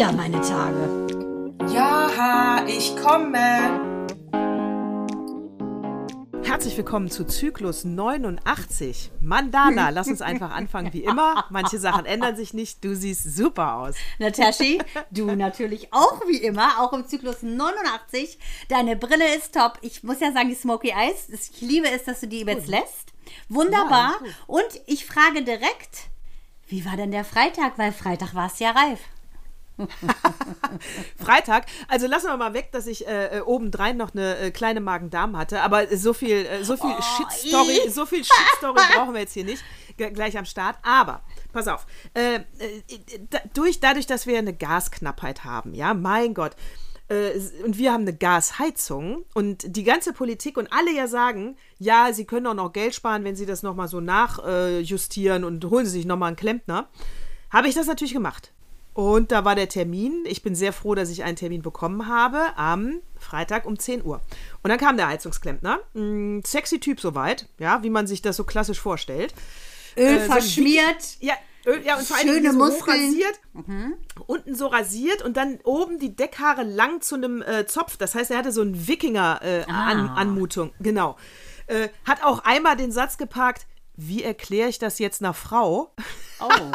wieder meine Tage. Ja, ich komme. Herzlich willkommen zu Zyklus 89. Mandana, lass uns einfach anfangen wie immer. Manche Sachen ändern sich nicht. Du siehst super aus. Nataschi, du natürlich auch wie immer, auch im Zyklus 89. Deine Brille ist top. Ich muss ja sagen, die Smoky Eyes, ich liebe es, dass du die jetzt lässt. Wunderbar. Ja, Und ich frage direkt, wie war denn der Freitag? Weil Freitag war es ja reif. Freitag, also lassen wir mal weg, dass ich äh, äh, obendrein noch eine äh, kleine Magen-Darm hatte, aber so viel, äh, so viel Oh, Shit-Story, so viel Shit-Story brauchen wir jetzt hier nicht, G gleich am Start. Aber, pass auf, äh, äh, durch, dadurch, dass wir eine Gasknappheit haben, ja, mein Gott, äh, und wir haben eine Gasheizung und die ganze Politik und alle ja sagen, ja, sie können auch noch Geld sparen, wenn sie das nochmal so nachjustieren und holen sie sich nochmal einen Klempner, habe ich das natürlich gemacht. Und da war der Termin. Ich bin sehr froh, dass ich einen Termin bekommen habe am Freitag um 10 Uhr. Und dann kam der Heizungsklempner. Mm, sexy Typ soweit, ja, wie man sich das so klassisch vorstellt. Öl Äh, so verschmiert. Ja, Öl, ja, und vor allem Schöne so Muskeln. hochrasiert, unten so rasiert und dann oben die Deckhaare lang zu einem äh, Zopf. Das heißt, er hatte so einen Wikinger-Anmutung. genau. Äh, hat auch einmal den Satz geparkt, wie erkläre ich das jetzt einer Frau? Oh. Ey,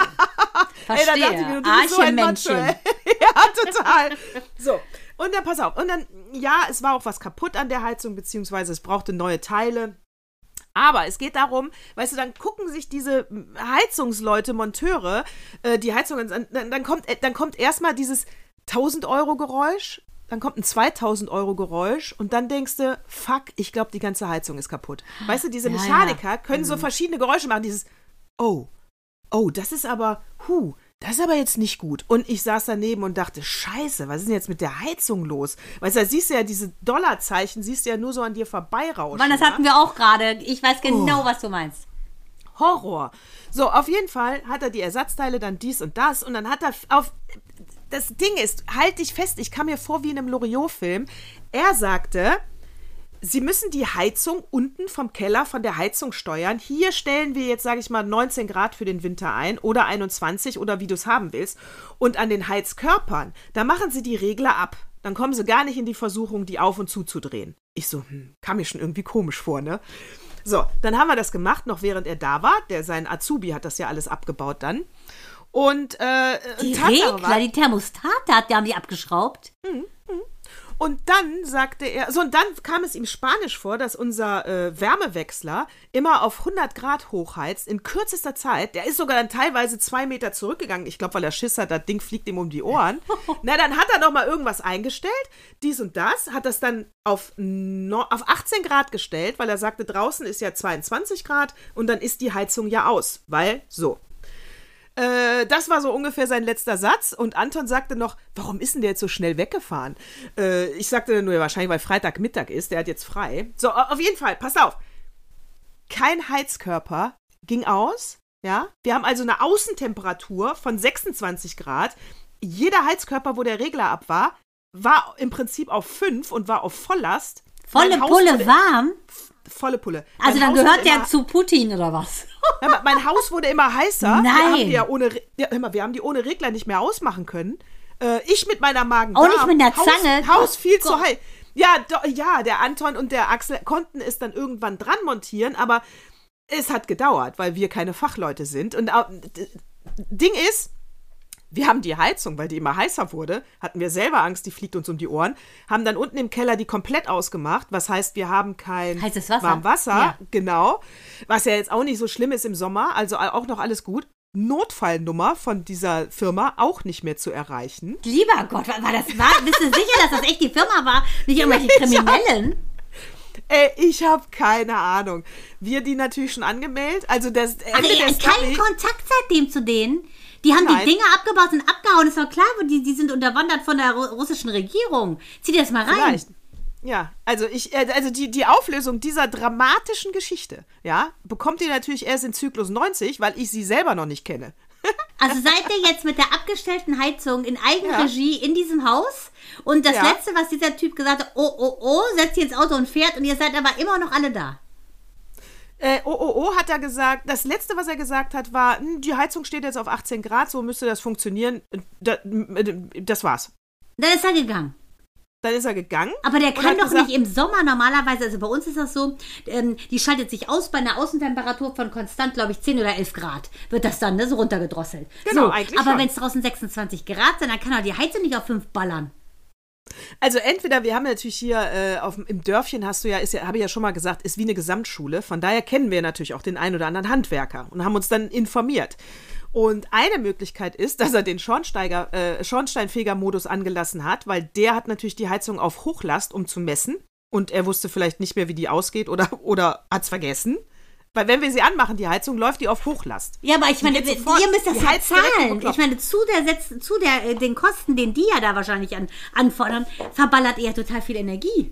da dachte ich Verstehe. mir, du bist so ein Macho, ey. ja, total. So, und dann pass auf. Und dann, ja, es war auch was kaputt an der Heizung, beziehungsweise es brauchte neue Teile. Aber es geht darum, weißt du, dann gucken sich diese Heizungsleute, Monteure, äh, die Heizung, an, dann, dann kommt, äh, dann kommt erstmal dieses 1000 Euro Geräusch, dann kommt ein 2000 Euro Geräusch und dann denkst du, fuck, ich glaube, die ganze Heizung ist kaputt. Weißt du, diese Ja, ja. Mechaniker können so verschiedene Geräusche machen, dieses, oh, oh, das ist aber, hu, das ist aber jetzt nicht gut. Und ich saß daneben und dachte, scheiße, was ist denn jetzt mit der Heizung los? Weißt du, da siehst du ja diese Dollarzeichen, siehst du ja nur so an dir vorbeirauschen. Mann, das ja? hatten wir auch gerade. Ich weiß genau, Oh. was du meinst. Horror. So, auf jeden Fall hat er die Ersatzteile, dann dies und das und dann hat er auf. Das Ding ist, halt dich fest, ich kam mir vor wie in einem Loriot-Film. Er sagte, Sie müssen die Heizung unten vom Keller von der Heizung steuern. Hier stellen wir jetzt, sage ich mal, 19 Grad für den Winter ein oder 21 oder wie du es haben willst. Und an den Heizkörpern, da machen Sie die Regler ab. Dann kommen Sie gar nicht in die Versuchung, die auf und zuzudrehen. Ich so, hm, kam mir schon irgendwie komisch vor, ne? So, dann haben wir das gemacht, noch während er da war. Der, sein Azubi hat das ja alles abgebaut dann. Und äh, Die Tatsache Regler, war- die Thermostate, hat, die haben die abgeschraubt. Und dann sagte er, so und dann kam es ihm spanisch vor, dass unser äh, Wärmewechsler immer auf 100 Grad hochheizt in kürzester Zeit. Der ist sogar dann teilweise zwei Meter zurückgegangen. Ich glaube, weil er Schiss hat, das Ding fliegt ihm um die Ohren. Na, dann hat er noch mal irgendwas eingestellt, dies und das, hat das dann auf, no, auf 18 Grad gestellt, weil er sagte, draußen ist ja 22 Grad und dann ist die Heizung ja aus, weil so. Äh, das war so ungefähr sein letzter Satz. Und Anton sagte noch, warum ist denn der jetzt so schnell weggefahren? Äh, ich sagte nur, ja, wahrscheinlich, weil Freitagmittag ist, der hat jetzt frei. So, au- auf jeden Fall, pass auf. Kein Heizkörper ging aus. Ja, wir haben also eine Außentemperatur von 26 Grad. Jeder Heizkörper, wo der Regler ab war, war im Prinzip auf 5 und war auf Volllast. Volle Pulle warm. Volle Pulle. Also Mein dann Haus gehört der immer- zu Putin oder was? ja, mein Haus wurde immer heißer. Wir Nein. haben die ja ohne, ja, mal, wir haben die ohne Regler nicht mehr ausmachen können. Äh, ich mit meiner magen Auch nicht mit der Haus, Zange? Haus viel zu Gott. heiß. Ja, do, ja, der Anton und der Axel konnten es dann irgendwann dran montieren, aber es hat gedauert, weil wir keine Fachleute sind. Und d- Ding ist, wir haben die Heizung, weil die immer heißer wurde, hatten wir selber Angst, die fliegt uns um die Ohren, haben dann unten im Keller die komplett ausgemacht, was heißt, wir haben kein Heißes Wasser. warm Wasser, Ja. genau, was ja jetzt auch nicht so schlimm ist im Sommer, also auch noch alles gut. Notfallnummer von dieser Firma auch nicht mehr zu erreichen. Lieber Gott, war war das war, bist du sicher, dass das echt die Firma war? Nicht irgendwelche Kriminellen? Ey, ich habe keine Ahnung. Wir die natürlich schon angemeldet. Also das Ach, Ende ey, der kein Story. Kontakt seitdem zu denen. Die haben Nein. die Dinger abgebaut und abgehauen. Ist doch klar, die, die sind unterwandert von der ru- russischen Regierung. Zieh dir das mal rein. Vielleicht. Ja, also ich, äh, also die, die Auflösung dieser dramatischen Geschichte, ja, bekommt ihr natürlich erst in Zyklus 90, weil ich sie selber noch nicht kenne. Also seid ihr jetzt mit der abgestellten Heizung in Eigenregie in diesem Haus und das Ja. Letzte, was dieser Typ gesagt hat, oh, oh, oh, setzt ihr ins Auto und fährt und ihr seid aber immer noch alle da. Äh, OOO hat er gesagt, das letzte, was er gesagt hat, war, "Hm, die Heizung steht jetzt auf 18 Grad, so müsste das funktionieren. Da- Das war's. Dann ist er gegangen. Dann ist er gegangen. Aber der kann doch gesagt, nicht im Sommer normalerweise, also bei uns ist das so, ähm, die schaltet sich aus bei einer Außentemperatur von konstant, glaube ich, 10 oder 11 Grad. Wird das dann ne, so runtergedrosselt. Genau, so, eigentlich Aber wenn es draußen 26 Grad sind, dann kann auch die Heizung nicht auf 5 ballern. Also entweder, wir haben natürlich hier äh, auf, im Dörfchen hast du ja, ist ja, habe ich ja schon mal gesagt, ist wie eine Gesamtschule. Von daher kennen wir natürlich auch den einen oder anderen Handwerker und haben uns dann informiert. Und eine Möglichkeit ist, dass er den äh, Schornsteinfeger-Modus angelassen hat, weil der hat natürlich die Heizung auf Hochlast, um zu messen. Und er wusste vielleicht nicht mehr, wie die ausgeht oder, oder hat es vergessen. Weil wenn wir sie anmachen, die Heizung, läuft die auf Hochlast. Ja, aber ich meine, ihr müsst das ja zahlen. Ich meine, zu der Setz, zu der, äh, den Kosten, den die ja da wahrscheinlich an, anfordern, verballert ihr ja total viel Energie.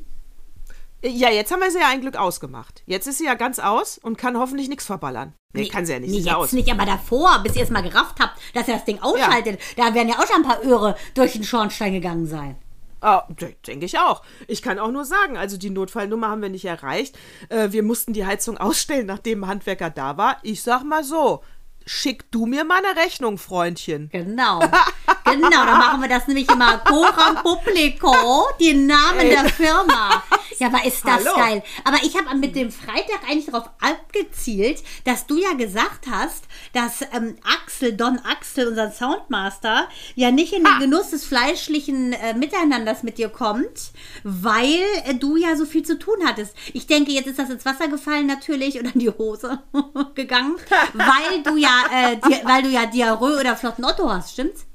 Ja, jetzt haben wir sie ja ein Glück ausgemacht. Jetzt ist sie ja ganz aus und kann hoffentlich nichts verballern. Nee, kann sie ja nicht. Nee, ja jetzt aus. nicht, aber davor, bis ihr es mal gerafft habt, dass ihr das Ding ausschaltet, da werden ja auch schon ein paar Öre durch den Schornstein gegangen sein. Ah, de- denke ich auch. Ich kann auch nur sagen, also die Notfallnummer haben wir nicht erreicht. Äh, wir mussten die Heizung ausstellen, nachdem ein Handwerker da war. Ich sag mal so, schick du mir mal eine Rechnung, Freundchen. Genau. genau, da machen wir das nämlich immer Coram Publico, die Namen der Firma. Ja, aber ist das Hallo. geil. Aber ich habe mit dem Freitag eigentlich darauf abgezielt, dass du ja gesagt hast, dass ähm, Axel, Don Axel, unser Soundmaster, ja nicht in den Genuss des fleischlichen äh, Miteinanders mit dir kommt, weil äh, du ja so viel zu tun hattest. Ich denke, jetzt ist das ins Wasser gefallen natürlich oder in die Hose gegangen, weil du ja, äh, weil du ja Diarrhoe oder flotten Otto hast, stimmt's?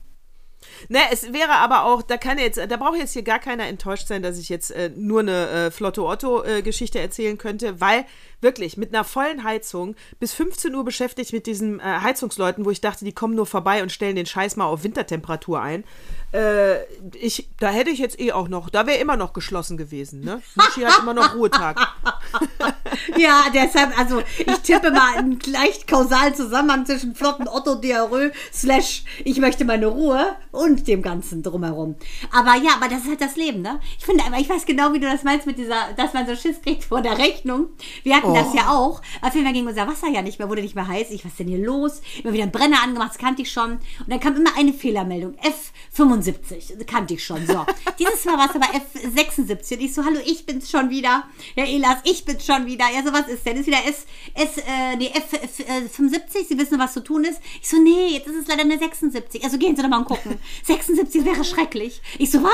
Ne, es wäre aber auch, da kann jetzt, da braucht jetzt hier gar keiner enttäuscht sein, dass ich jetzt äh, nur eine äh, Flotto Otto äh, Geschichte erzählen könnte, weil wirklich mit einer vollen Heizung bis 15 Uhr beschäftigt mit diesen äh, Heizungsleuten, wo ich dachte, die kommen nur vorbei und stellen den Scheiß mal auf Wintertemperatur ein. Äh, ich, da hätte ich jetzt eh auch noch, da wäre immer noch geschlossen gewesen, ne? Michi hat immer noch Ruhetag. Ja, deshalb, also ich tippe mal einen leicht kausalen Zusammenhang zwischen flotten Otto Diarrhoe slash ich möchte meine Ruhe und dem Ganzen drumherum. Aber ja, aber das ist halt das Leben, ne? Ich finde, aber ich weiß genau, wie du das meinst mit dieser, dass man so Schiss kriegt vor der Rechnung. Wir hatten hatten oh. das ja auch. Auf jeden Fall ging unser Wasser ja nicht mehr, wurde nicht mehr heiß. Ich, was ist denn hier los? Immer wieder einen Brenner angemacht, das kannte ich schon. Und dann kam immer eine Fehlermeldung. F 75, kannte ich schon. So. Dieses Mal war es aber F76. Und ich so, hallo, ich bin's schon wieder. Ja, Elas, ich bin's schon wieder. Ja, so was ist denn? Ist wieder S, S, äh, nee, F75, äh, Sie wissen, was zu tun ist. Ich so, nee, jetzt ist es leider eine 76. Also gehen Sie doch mal und gucken. 76 wäre schrecklich. Ich so, was?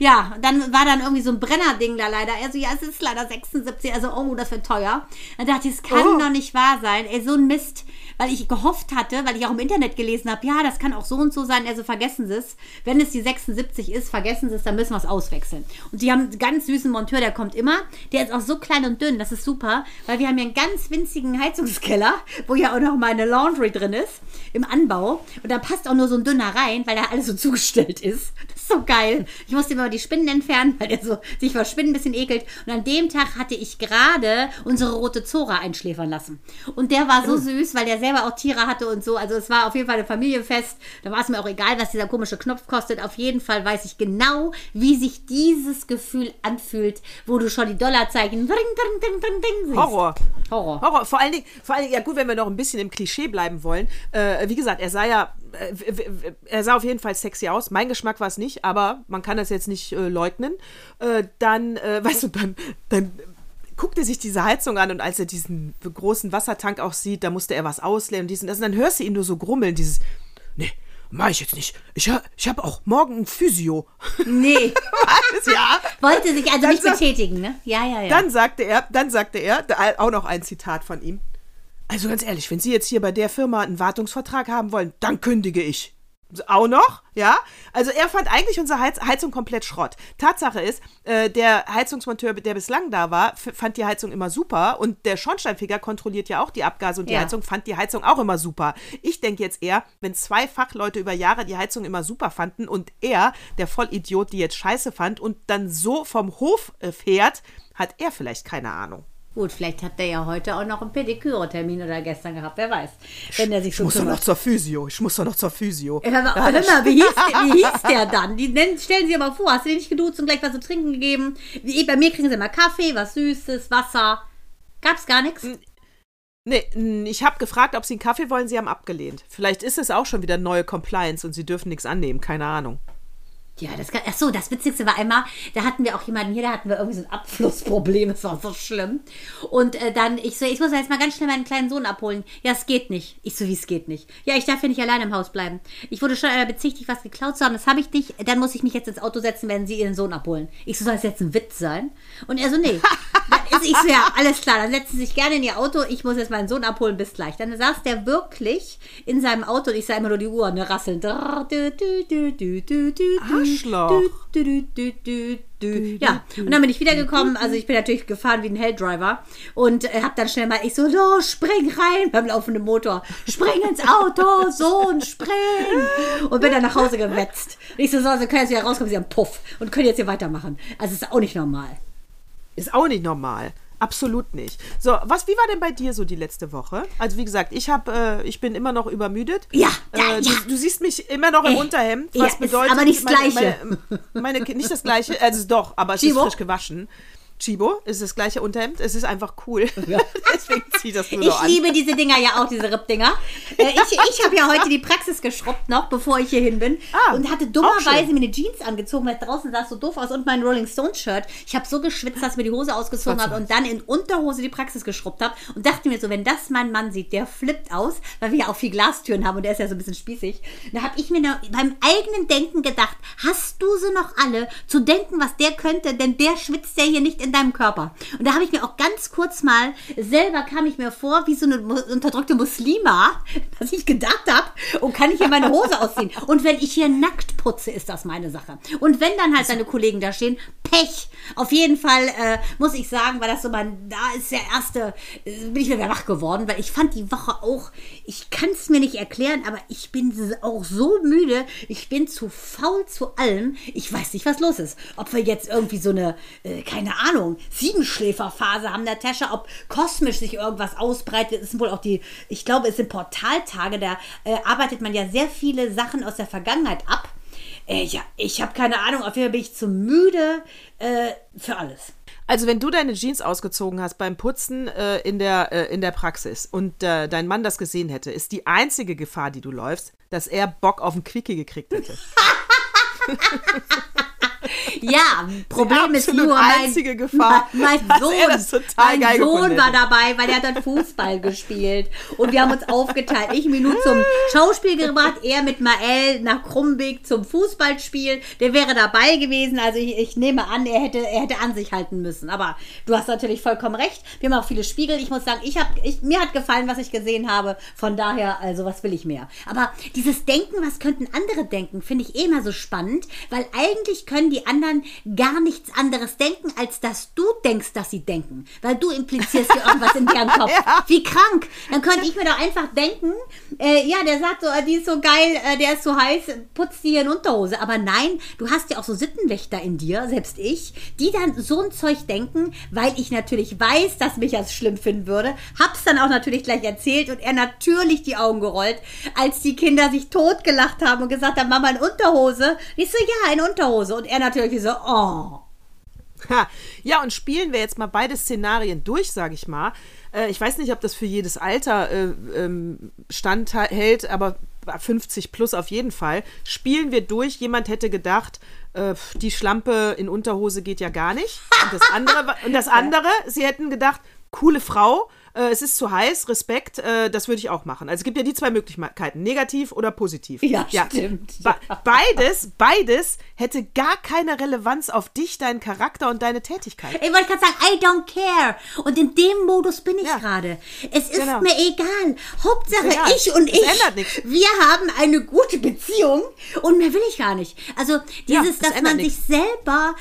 Ja, dann war dann irgendwie so ein Brenner-Ding da leider. Er so, ja, es ist leider 76. Also, oh, das wird teuer. Dann dachte ich, es kann oh. doch nicht wahr sein. Ey, so ein Mist. Weil ich gehofft hatte, weil ich auch im Internet gelesen habe, ja, das kann auch so und so sein. Also vergessen Sie es. Wenn es die 76 ist, vergessen Sie es, dann müssen wir es auswechseln. Und die haben einen ganz süßen Monteur, der kommt immer. Der ist auch so klein und dünn, das ist super, weil wir haben hier einen ganz winzigen Heizungskeller, wo ja auch noch meine Laundry drin ist, im Anbau. Und da passt auch nur so ein dünner rein, weil da alles so zugestellt ist. Das ist so geil. Ich musste immer die Spinnen entfernen, weil der so sich vor Spinnen ein bisschen ekelt. Und an dem Tag hatte ich gerade unsere rote Zora einschläfern lassen. Und der war so süß, weil der selber auch Tiere hatte und so. Also es war auf jeden Fall ein Familienfest. Da war es mir auch egal, was dieser komische Knopf kostet. Auf jeden Fall weiß ich genau, wie sich dieses Gefühl anfühlt, wo du schon die Dollarzeichen dring, dring, dring siehst. Horror. Horror. Horror. Vor allen Dingen, vor allen Dingen, ja gut, wenn wir noch ein bisschen im Klischee bleiben wollen. Äh, wie gesagt, er sah ja, äh, er sah auf jeden Fall sexy aus. Mein Geschmack war es nicht, aber man kann das jetzt nicht äh, leugnen. Äh, dann, äh, weißt du, dann, dann guckt er sich diese Heizung an und als er diesen großen Wassertank auch sieht, da musste er was ausleeren und diesen, das, und dann hörst du ihn nur so grummeln, dieses, nee, mach ich jetzt nicht. Ich, ha- ich habe auch morgen ein Physio. Nee, Was? ja. wollte sich also Dann nicht sag- betätigen, ne? Ja, ja, ja. Dann sagte er, dann sagte er, da- auch noch ein Zitat von ihm. Also ganz ehrlich, wenn Sie jetzt hier bei der Firma einen Wartungsvertrag haben wollen, dann kündige ich. Auch noch, ja? Also er fand eigentlich unsere Heiz Heizung komplett Schrott. Tatsache ist, äh, der Heizungsmonteur, der bislang da war, fand die Heizung immer super und der Schornsteinfeger kontrolliert ja auch die Abgase und die Ja. Heizung fand die Heizung auch immer super. Ich denke jetzt eher, wenn zwei Fachleute über Jahre die Heizung immer super fanden und er, der Vollidiot, die jetzt scheiße fand und dann so vom Hof äh, fährt, hat er vielleicht keine Ahnung. Gut, vielleicht hat der ja heute auch noch einen Pediküre-Termin oder gestern gehabt, wer weiß. Wenn der sich Ich so muss doch noch zur Physio. Ich muss doch noch zur Physio. Hör mal, hör mal, wie, hieß der, wie hieß der dann? Die stellen Sie mal vor, hast du den nicht geduzt und gleich was zu trinken gegeben? Wie, bei mir kriegen sie immer Kaffee, was Süßes, Wasser. Gab's gar nichts? Nee, ich habe gefragt, ob sie einen Kaffee wollen, sie haben abgelehnt. Vielleicht ist es auch schon wieder neue Compliance und sie dürfen nichts annehmen, keine Ahnung. Ja, das kann, ach so, das Witzigste war einmal, da hatten wir auch jemanden hier, da hatten wir irgendwie so ein Abflussproblem, das war so schlimm. Und äh, dann, ich so, ich muss jetzt mal ganz schnell meinen kleinen Sohn abholen. Ja, es geht nicht. Ich so, wie es geht nicht. Ja, ich darf ja nicht allein im Haus bleiben. Ich wurde schon einmal bezichtigt, was geklaut zu haben, das habe ich nicht. Dann muss ich mich jetzt ins Auto setzen, wenn sie ihren Sohn abholen. Ich so, soll das jetzt ein Witz sein? Und er so, nee. Dann ist, ich so, ja, alles klar, dann setzen Sie sich gerne in Ihr Auto, ich muss jetzt meinen Sohn abholen, bis gleich. Dann saß der wirklich in seinem Auto und ich sah immer nur die Uhr, ne, rasseln. Drrr, Arschloch. dü, dü, dü. Ja, und dann bin ich wiedergekommen. Also ich bin natürlich gefahren wie ein Helldriver und äh, hab dann schnell mal, ich so, los, spring rein beim laufenden Motor. Spring ins Auto, Sohn, spring. Und bin dann nach Hause gewetzt. Und ich so, so, Sie können jetzt wieder rauskommen, Sie haben Puff und können jetzt hier weitermachen. Also ist auch nicht normal. Ist auch nicht normal. Absolut nicht. So, was, wie war denn bei dir so die letzte Woche? Also wie gesagt, ich habe, äh, ich bin immer noch übermüdet. Ja, ja, äh, du, ja. du siehst mich immer noch im Äh, Unterhemd, ja, was ist bedeutet, aber nicht das meine, Gleiche. Meine, meine, nicht das gleiche, also doch, aber es Chibo? ist frisch gewaschen. Chibo ist das gleiche Unterhemd. Es ist einfach cool. Deswegen zieht das nur Ich so an. liebe diese Dinger ja auch, diese Rippdinger. Äh, ich ich habe ja heute die Praxis geschrubbt noch, bevor ich hier hin bin. Ah, und hatte dummerweise mir eine Jeans angezogen, weil draußen sah es so doof aus und mein Rolling Stones Shirt. Ich habe so geschwitzt, dass mir die Hose ausgezogen habe und dann in Unterhose die Praxis geschrubbt habe. Und dachte mir so, wenn das mein Mann sieht, der flippt aus, weil wir ja auch viel Glastüren haben und der ist ja so ein bisschen spießig. Da habe ich mir noch beim eigenen Denken gedacht, hast du sie noch alle zu denken, was der könnte, denn der schwitzt ja hier nicht in deinem Körper. Und da habe ich mir auch ganz kurz mal, selber kam ich mir vor, wie so eine unterdrückte Muslima, dass ich gedacht habe, und kann ich hier meine Hose ausziehen? Und wenn ich hier nackt putze, ist das meine Sache. Und wenn dann halt deine Kollegen da stehen, Pech. Auf jeden Fall äh, muss ich sagen, weil das so mein, da ist der erste, äh, bin ich wieder wach geworden, weil ich fand die Woche auch, ich kann es mir nicht erklären, aber ich bin auch so müde, ich bin zu faul zu allem. Ich weiß nicht, was los ist. Ob wir jetzt irgendwie so eine, äh, keine Ahnung, Siebenschläferphase haben der Tasche, ob kosmisch sich irgendwas ausbreitet, ist wohl auch die, ich glaube, es sind Portaltage, da äh, arbeitet man ja sehr viele Sachen aus der Vergangenheit ab. Äh, ja, ich habe keine Ahnung, auf jeden Fall bin ich zu müde äh, für alles. Also wenn du deine Jeans ausgezogen hast beim Putzen äh, in, der, äh, in der Praxis und äh, dein Mann das gesehen hätte, ist die einzige Gefahr, die du läufst, dass er Bock auf einen Quickie gekriegt hätte. Ja, Problem ist nur, mein, einzige Gefahr, mein, mein Sohn, mein Sohn war dabei, weil er hat dann Fußball gespielt. Und wir haben uns aufgeteilt. Ich nur zum Schauspiel gebracht, er mit Mael nach Krumbig zum Fußballspiel. Der wäre dabei gewesen. Also ich, ich nehme an, er hätte, er hätte an sich halten müssen. Aber du hast natürlich vollkommen recht. Wir haben auch viele Spiegel. Ich muss sagen, ich hab, ich, mir hat gefallen, was ich gesehen habe. Von daher, also was will ich mehr? Aber dieses Denken, was könnten andere denken, finde ich eh immer so spannend, weil eigentlich können die anderen gar nichts anderes denken, als dass du denkst, dass sie denken. Weil du implizierst ja irgendwas in deren Kopf. Wie krank. Dann könnte ich mir doch einfach denken, äh, ja, der sagt so, äh, die ist so geil, äh, der ist so heiß, putzt die hier in Unterhose. Aber nein, du hast ja auch so Sittenwächter in dir, selbst ich, die dann so ein Zeug denken, weil ich natürlich weiß, dass mich das schlimm finden würde. Hab's dann auch natürlich gleich erzählt und er natürlich die Augen gerollt, als die Kinder sich totgelacht haben und gesagt haben, Mama in Unterhose. Ich so, ja, in Unterhose. Und er natürlich so, oh. Ha. Ja, und spielen wir jetzt mal beide Szenarien durch, sage ich mal. Äh, ich weiß nicht, ob das für jedes Alter äh, ähm, standhält, aber 50 plus auf jeden Fall. Spielen wir durch. Jemand hätte gedacht, äh, die Schlampe in Unterhose geht ja gar nicht. Und das andere, und das andere sie hätten gedacht, coole Frau, äh, es ist zu heiß, Respekt, äh, das würde ich auch machen. Also es gibt ja die zwei Möglichkeiten, negativ oder positiv. Ja, stimmt. Be beides, beides hätte gar keine Relevanz auf dich, deinen Charakter und deine Tätigkeit. Ich wollte gerade sagen, I don't care. Und in dem Modus bin ich Ja. gerade. Es ist Genau. mir egal. Hauptsache Egal. ich und Es ich. ändert nichts. Wir haben eine gute Beziehung und mehr will ich gar nicht. Also Ja, dieses, es dass man nichts. sich selber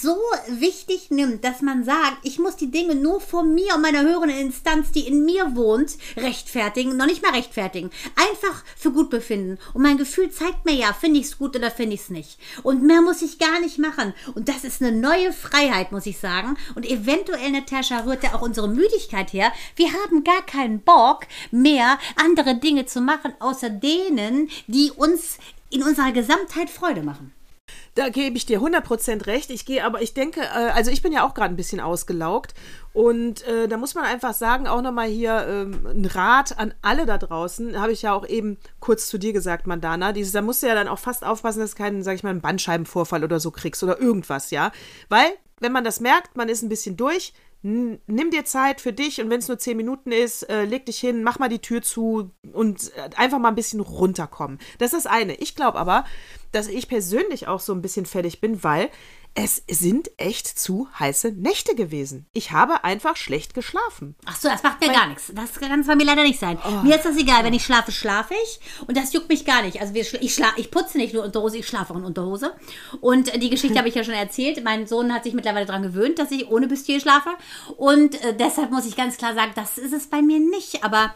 so wichtig nimmt, dass man sagt, ich muss die Dinge nur von mir und meiner höheren Instanz, die in mir wohnt, rechtfertigen, noch nicht mal rechtfertigen. Einfach für Gutbefinden. Und mein Gefühl zeigt mir ja, finde ich es gut oder finde ich es nicht. Und mehr muss ich gar nicht machen. Und das ist eine neue Freiheit, muss ich sagen. Und eventuell, Natascha, rührt ja auch unsere Müdigkeit her. Wir haben gar keinen Bock mehr, andere Dinge zu machen, außer denen, die uns in unserer Gesamtheit Freude machen. Da gebe ich dir 100% recht. Ich gehe aber, ich denke, äh, also ich bin ja auch gerade ein bisschen ausgelaugt. Und äh, da muss man einfach sagen, auch nochmal hier ähm, ein Rat an alle da draußen. Habe ich ja auch eben kurz zu dir gesagt, Mandana. Dieses, da musst du ja dann auch fast aufpassen, dass du keinen, sag ich mal, einen Bandscheibenvorfall oder so kriegst oder irgendwas, ja. Weil, wenn man das merkt, man ist ein bisschen durch, nimm dir Zeit für dich und wenn es nur zehn Minuten ist, äh, leg dich hin, mach mal die Tür zu und äh, einfach mal ein bisschen runterkommen. Das ist das eine. Ich glaube aber, dass ich persönlich auch so ein bisschen fertig bin, weil es sind echt zu heiße Nächte gewesen. Ich habe einfach schlecht geschlafen. Ach so, das macht mir gar nichts. Das kann es bei mir leider nicht sein. Oh. Mir ist das egal. Wenn ich schlafe, schlafe ich. Und das juckt mich gar nicht. Also wir, ich, schla ich putze nicht nur Unterhose, ich schlafe auch in Unterhose. Und äh, die Geschichte habe ich ja schon erzählt. Mein Sohn hat sich mittlerweile daran gewöhnt, dass ich ohne Bustier schlafe. Und äh, deshalb muss ich ganz klar sagen, das ist es bei mir nicht. Aber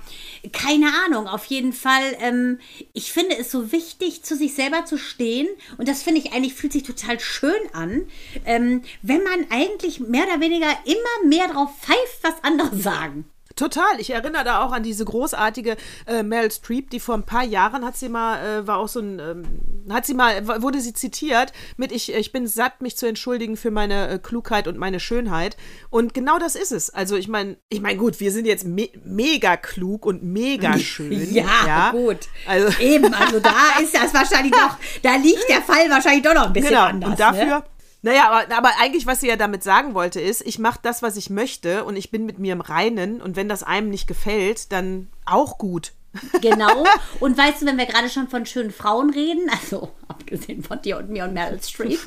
keine Ahnung. Auf jeden Fall, ähm, ich finde es so wichtig, zu sich selber zu stehen. Und das finde ich eigentlich, fühlt sich total schön an ähm, wenn man eigentlich mehr oder weniger immer mehr drauf pfeift, was andere sagen. Total. Ich erinnere da auch an diese großartige äh, Meryl Streep, die vor ein paar Jahren hat sie mal, äh, war auch so ein, ähm, hat sie mal, wurde sie zitiert mit ich, ich bin satt, mich zu entschuldigen für meine äh, Klugheit und meine Schönheit. Und genau das ist es. Also ich meine, ich meine, gut, wir sind jetzt me mega klug und mega schön. Ja, gut. Also Eben, also da ist das wahrscheinlich doch, da liegt der Fall wahrscheinlich doch noch ein bisschen Genau, anders. und dafür. Ne? Naja, aber, aber eigentlich, was sie ja damit sagen wollte, ist, ich mache das, was ich möchte und ich bin mit mir im Reinen und wenn das einem nicht gefällt, dann auch gut. Genau. Und weißt du, wenn wir gerade schon von schönen Frauen reden, also abgesehen von dir und mir und Meryl Streep,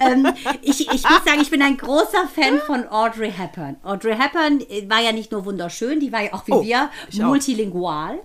ähm, ich, ich muss sagen, ich bin ein großer Fan von Audrey Hepburn. Audrey Hepburn äh, war ja nicht nur wunderschön, die war ja auch wie Oh, wir ich auch. multilingual.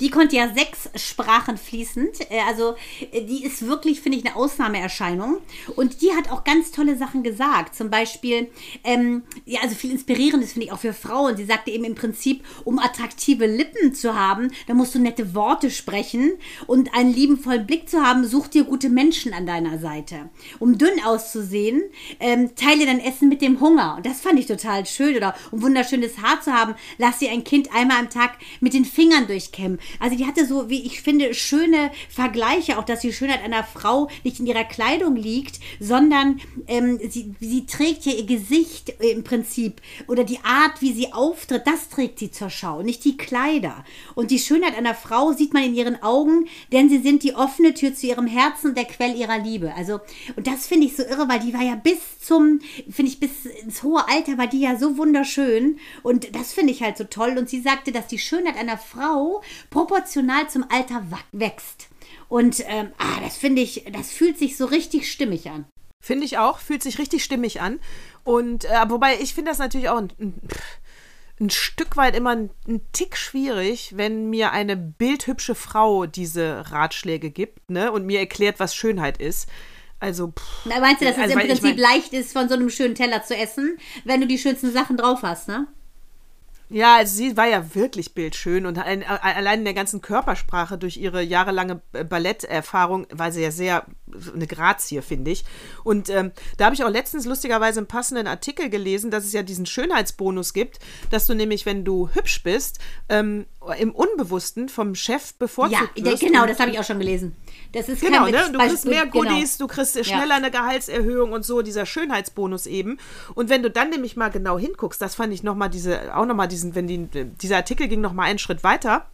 Die konnte ja sechs Sprachen fließend. Äh, Also äh, die ist wirklich, finde ich, eine Ausnahmeerscheinung. Und die hat auch ganz tolle Sachen gesagt. Zum Beispiel, ähm, ja, also viel Inspirierendes finde ich auch für Frauen. Sie sagte eben im Prinzip, um attraktive Lippen zu haben, da musst du nette Worte sprechen und einen liebenvollen Blick zu haben, such dir gute Menschen an deiner Seite. Um dünn auszusehen, ähm, teile dein Essen mit dem Hunger. Und das fand ich total schön. Oder um wunderschönes Haar zu haben, lass dir ein Kind einmal am Tag mit den Fingern durchkämmen. Also die hatte so, wie ich finde, schöne Vergleiche, auch dass die Schönheit einer Frau nicht in ihrer Kleidung liegt, sondern ähm, sie, sie trägt ja ihr Gesicht im Prinzip oder die Art, wie sie auftritt, das trägt sie zur Schau, nicht die Kleider. Und die Schönheit einer Frau sieht man in ihren Augen, denn sie sind die offene Tür zu ihrem Herzen und der Quell ihrer Liebe. Also, und das finde ich so irre, weil die war ja bis zum, finde ich, bis ins hohe Alter war die ja so wunderschön. Und das finde ich halt so toll. Und sie sagte, dass die Schönheit einer Frau proportional zum Alter wächst. Und ähm, ah, das finde ich, das fühlt sich so richtig stimmig an. Finde ich auch, fühlt sich richtig stimmig an. Und äh, wobei ich finde das natürlich auch ein, ein, ein Stück weit immer ein, ein Tick schwierig, wenn mir eine bildhübsche Frau diese Ratschläge gibt, ne, und mir erklärt, was Schönheit ist. Also, pff, Na, meinst du, dass es Also, im weil ich Prinzip mein- leicht ist, von so einem schönen Teller zu essen, wenn du die schönsten Sachen drauf hast, ne? Ja, also sie war ja wirklich bildschön und ein, allein in der ganzen Körpersprache durch ihre jahrelange äh, Balletterfahrung war sie ja sehr eine Grazie, finde ich. Und ähm, da habe ich auch letztens lustigerweise einen passenden Artikel gelesen, dass es ja diesen Schönheitsbonus gibt, dass du nämlich, wenn du hübsch bist, ähm, im Unbewussten vom Chef bevorzugt Ja, wirst. genau, und- das habe ich auch schon gelesen. Das ist Genau, ne? Du kriegst mehr genau. Goodies, du kriegst schneller eine Gehaltserhöhung und so, dieser Schönheitsbonus eben. Und wenn du dann nämlich mal genau hinguckst, das fand ich nochmal diese, auch nochmal diesen, wenn die, dieser Artikel ging nochmal einen Schritt weiter,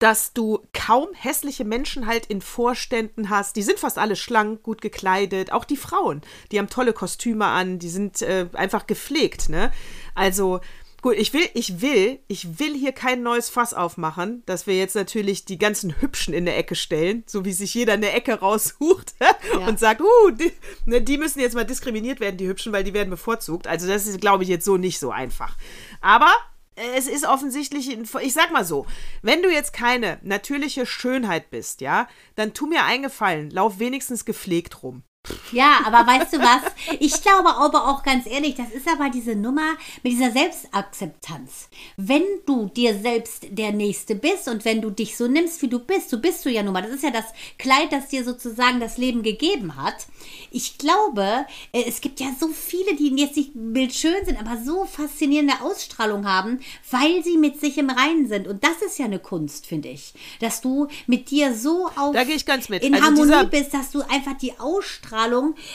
dass du kaum hässliche Menschen halt in Vorständen hast. Die sind fast alle schlank, gut gekleidet, auch die Frauen. Die haben tolle Kostüme an, die sind äh, einfach gepflegt, ne? Also, Gut, ich will, ich will, ich will hier kein neues Fass aufmachen, dass wir jetzt natürlich die ganzen Hübschen in der Ecke stellen, so wie sich jeder eine Ecke raussucht und sagt, uh, die, ne, die müssen jetzt mal diskriminiert werden, die Hübschen, weil die werden bevorzugt. Also das ist, glaube ich, jetzt so nicht so einfach. Aber es ist offensichtlich, ich sag mal so, wenn du jetzt keine natürliche Schönheit bist, ja, dann tu mir eingefallen, lauf wenigstens gepflegt rum. Ja, aber weißt du was? Ich glaube aber auch ganz ehrlich, das ist aber diese Nummer mit dieser Selbstakzeptanz. Wenn du dir selbst der Nächste bist und wenn du dich so nimmst, wie du bist, so bist du ja nun mal. Das ist ja das Kleid, das dir sozusagen das Leben gegeben hat. Ich glaube, äh, es gibt ja so viele, die jetzt nicht bildschön sind, aber so faszinierende Ausstrahlung haben, weil sie mit sich im Reinen sind. Und das ist ja eine Kunst, finde ich. Dass du mit dir so auf Da gehe ich ganz mit. in Also Harmonie bist, dass du einfach die Ausstrahlung,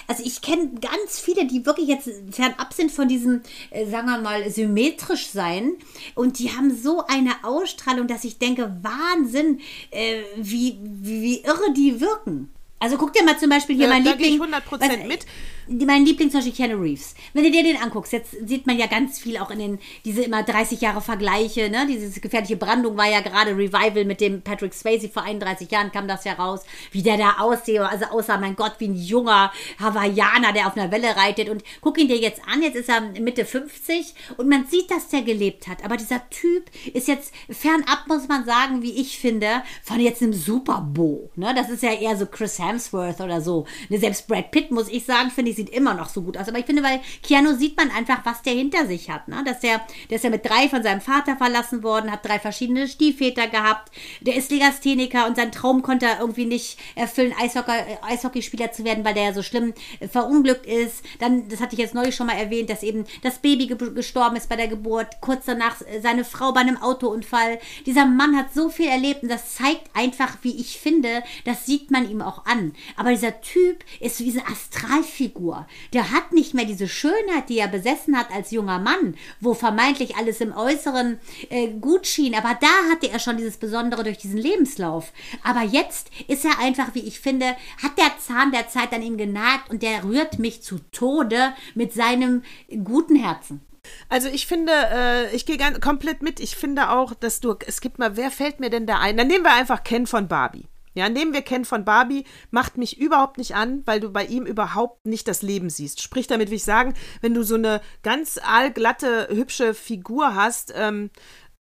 also ich kenne ganz viele, die wirklich jetzt fernab sind von diesem, äh, sagen wir mal, symmetrisch sein und die haben so eine Ausstrahlung, dass ich denke, Wahnsinn, äh, wie, wie, wie irre die wirken. Also guck dir mal zum Beispiel hier Äh, mein da gehe ich Liebling. 100% mit. Die- Mein Liebling zum Beispiel Keanu Reeves. Wenn du dir den anguckst, jetzt sieht man ja ganz viel auch in den, diese immer 30 Jahre Vergleiche, ne? Diese gefährliche Brandung war ja gerade Revival mit dem Patrick Swayze vor 31 Jahren kam das ja raus, wie der da aussieht, also aussah, mein Gott, wie ein junger Hawaiianer, der auf einer Welle reitet und guck ihn dir jetzt an, jetzt ist er Mitte 50 und man sieht, dass der gelebt hat, aber dieser Typ ist jetzt fernab, muss man sagen, wie ich finde, von jetzt einem Superbo, ne? Das ist ja eher so Chris Hemsworth oder so. Ne, selbst Brad Pitt, muss ich sagen, finde ich, sieht immer noch so gut aus. Aber ich finde, bei Keanu sieht man einfach, was der hinter sich hat. Ne? Dass der, der ist ja mit drei von seinem Vater verlassen worden, hat drei verschiedene Stiefväter gehabt. Der ist Legastheniker und seinen Traum konnte er irgendwie nicht erfüllen, Eishockey, äh, Eishockeyspieler zu werden, weil der ja so schlimm äh, verunglückt ist. Dann, das hatte ich jetzt neulich schon mal erwähnt, dass eben das Baby ge gestorben ist bei der Geburt. Kurz danach äh, seine Frau bei einem Autounfall. Dieser Mann hat so viel erlebt und das zeigt einfach, wie ich finde, das sieht man ihm auch an. Aber dieser Typ ist wie eine Astralfigur. Der hat nicht mehr diese Schönheit, die er besessen hat als junger Mann, wo vermeintlich alles im Äußeren äh, gut schien. Aber da hatte er schon dieses Besondere durch diesen Lebenslauf. Aber jetzt ist er einfach, wie ich finde, hat der Zahn der Zeit an ihm genagt und der rührt mich zu Tode mit seinem guten Herzen. Also ich finde, äh, ich gehe komplett mit. Ich finde auch, dass du, es gibt mal, wer fällt mir denn da ein? Dann nehmen wir einfach Ken von Barbie. Ja, nehmen wir Ken von Barbie, macht mich überhaupt nicht an, weil du bei ihm überhaupt nicht das Leben siehst. Sprich, damit will ich sagen, wenn du so eine ganz aalglatte, hübsche Figur hast, ähm,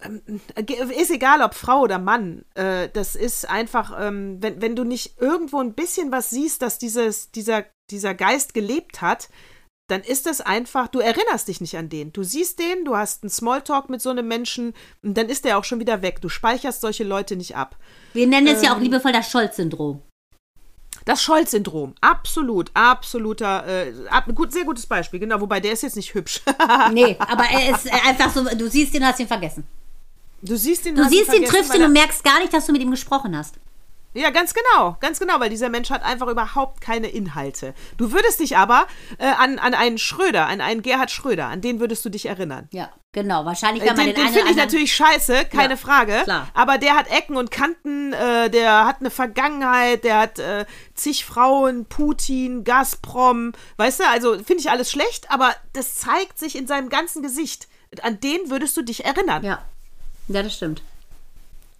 ähm, ist egal, ob Frau oder Mann. Äh, das ist einfach, ähm, wenn, wenn du nicht irgendwo ein bisschen was siehst, dass dieses, dieser, dieser Geist gelebt hat, dann ist es einfach, du erinnerst dich nicht an den. Du siehst den, du hast einen Smalltalk mit so einem Menschen und dann ist der auch schon wieder weg. Du speicherst solche Leute nicht ab. Wir nennen es ja Ähm. auch liebevoll das Scholz-Syndrom. Das Scholz-Syndrom, absolut, absoluter, äh, ab, gut, sehr gutes Beispiel, genau, wobei der ist jetzt nicht hübsch. Nee, aber er ist einfach so, du siehst ihn, hast ihn vergessen. Du siehst ihn, Du hast siehst ihn, triffst ihn und merkst gar nicht, dass du mit ihm gesprochen hast. Ja, ganz genau, ganz genau, weil dieser Mensch hat einfach überhaupt keine Inhalte. Du würdest dich aber äh, an, an einen Schröder, an einen Gerhard Schröder, an den würdest du dich erinnern. Ja, genau. Wahrscheinlich, Äh, wenn man Den, den, den finde ich natürlich scheiße, keine Ja, Frage. klar. Aber der hat Ecken und Kanten, äh, der hat eine Vergangenheit, der hat äh, zig Frauen, Putin, Gazprom, weißt du, also finde ich alles schlecht, aber das zeigt sich in seinem ganzen Gesicht. An den würdest du dich erinnern. Ja. Ja, das stimmt.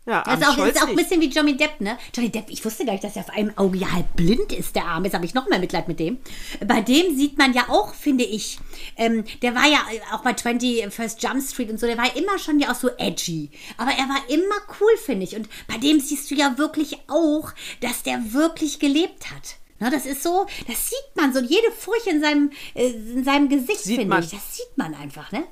Ja, Das ist auch, ist auch ein bisschen wie Johnny Depp, ne? Johnny Depp, ich wusste gar nicht, dass er auf einem Auge ja halb blind ist, der Arm. Jetzt habe ich noch mehr Mitleid mit dem. Bei dem sieht man ja auch, finde ich, ähm, der war ja auch bei 21st Jump Street und so, der war immer schon ja auch so edgy. Aber er war immer cool, finde ich. Und bei dem siehst du ja wirklich auch, dass der wirklich gelebt hat. Ne, das ist so, das sieht man so, jede Furcht in seinem, äh, in seinem Gesicht, finde ich. Das sieht man einfach, ne?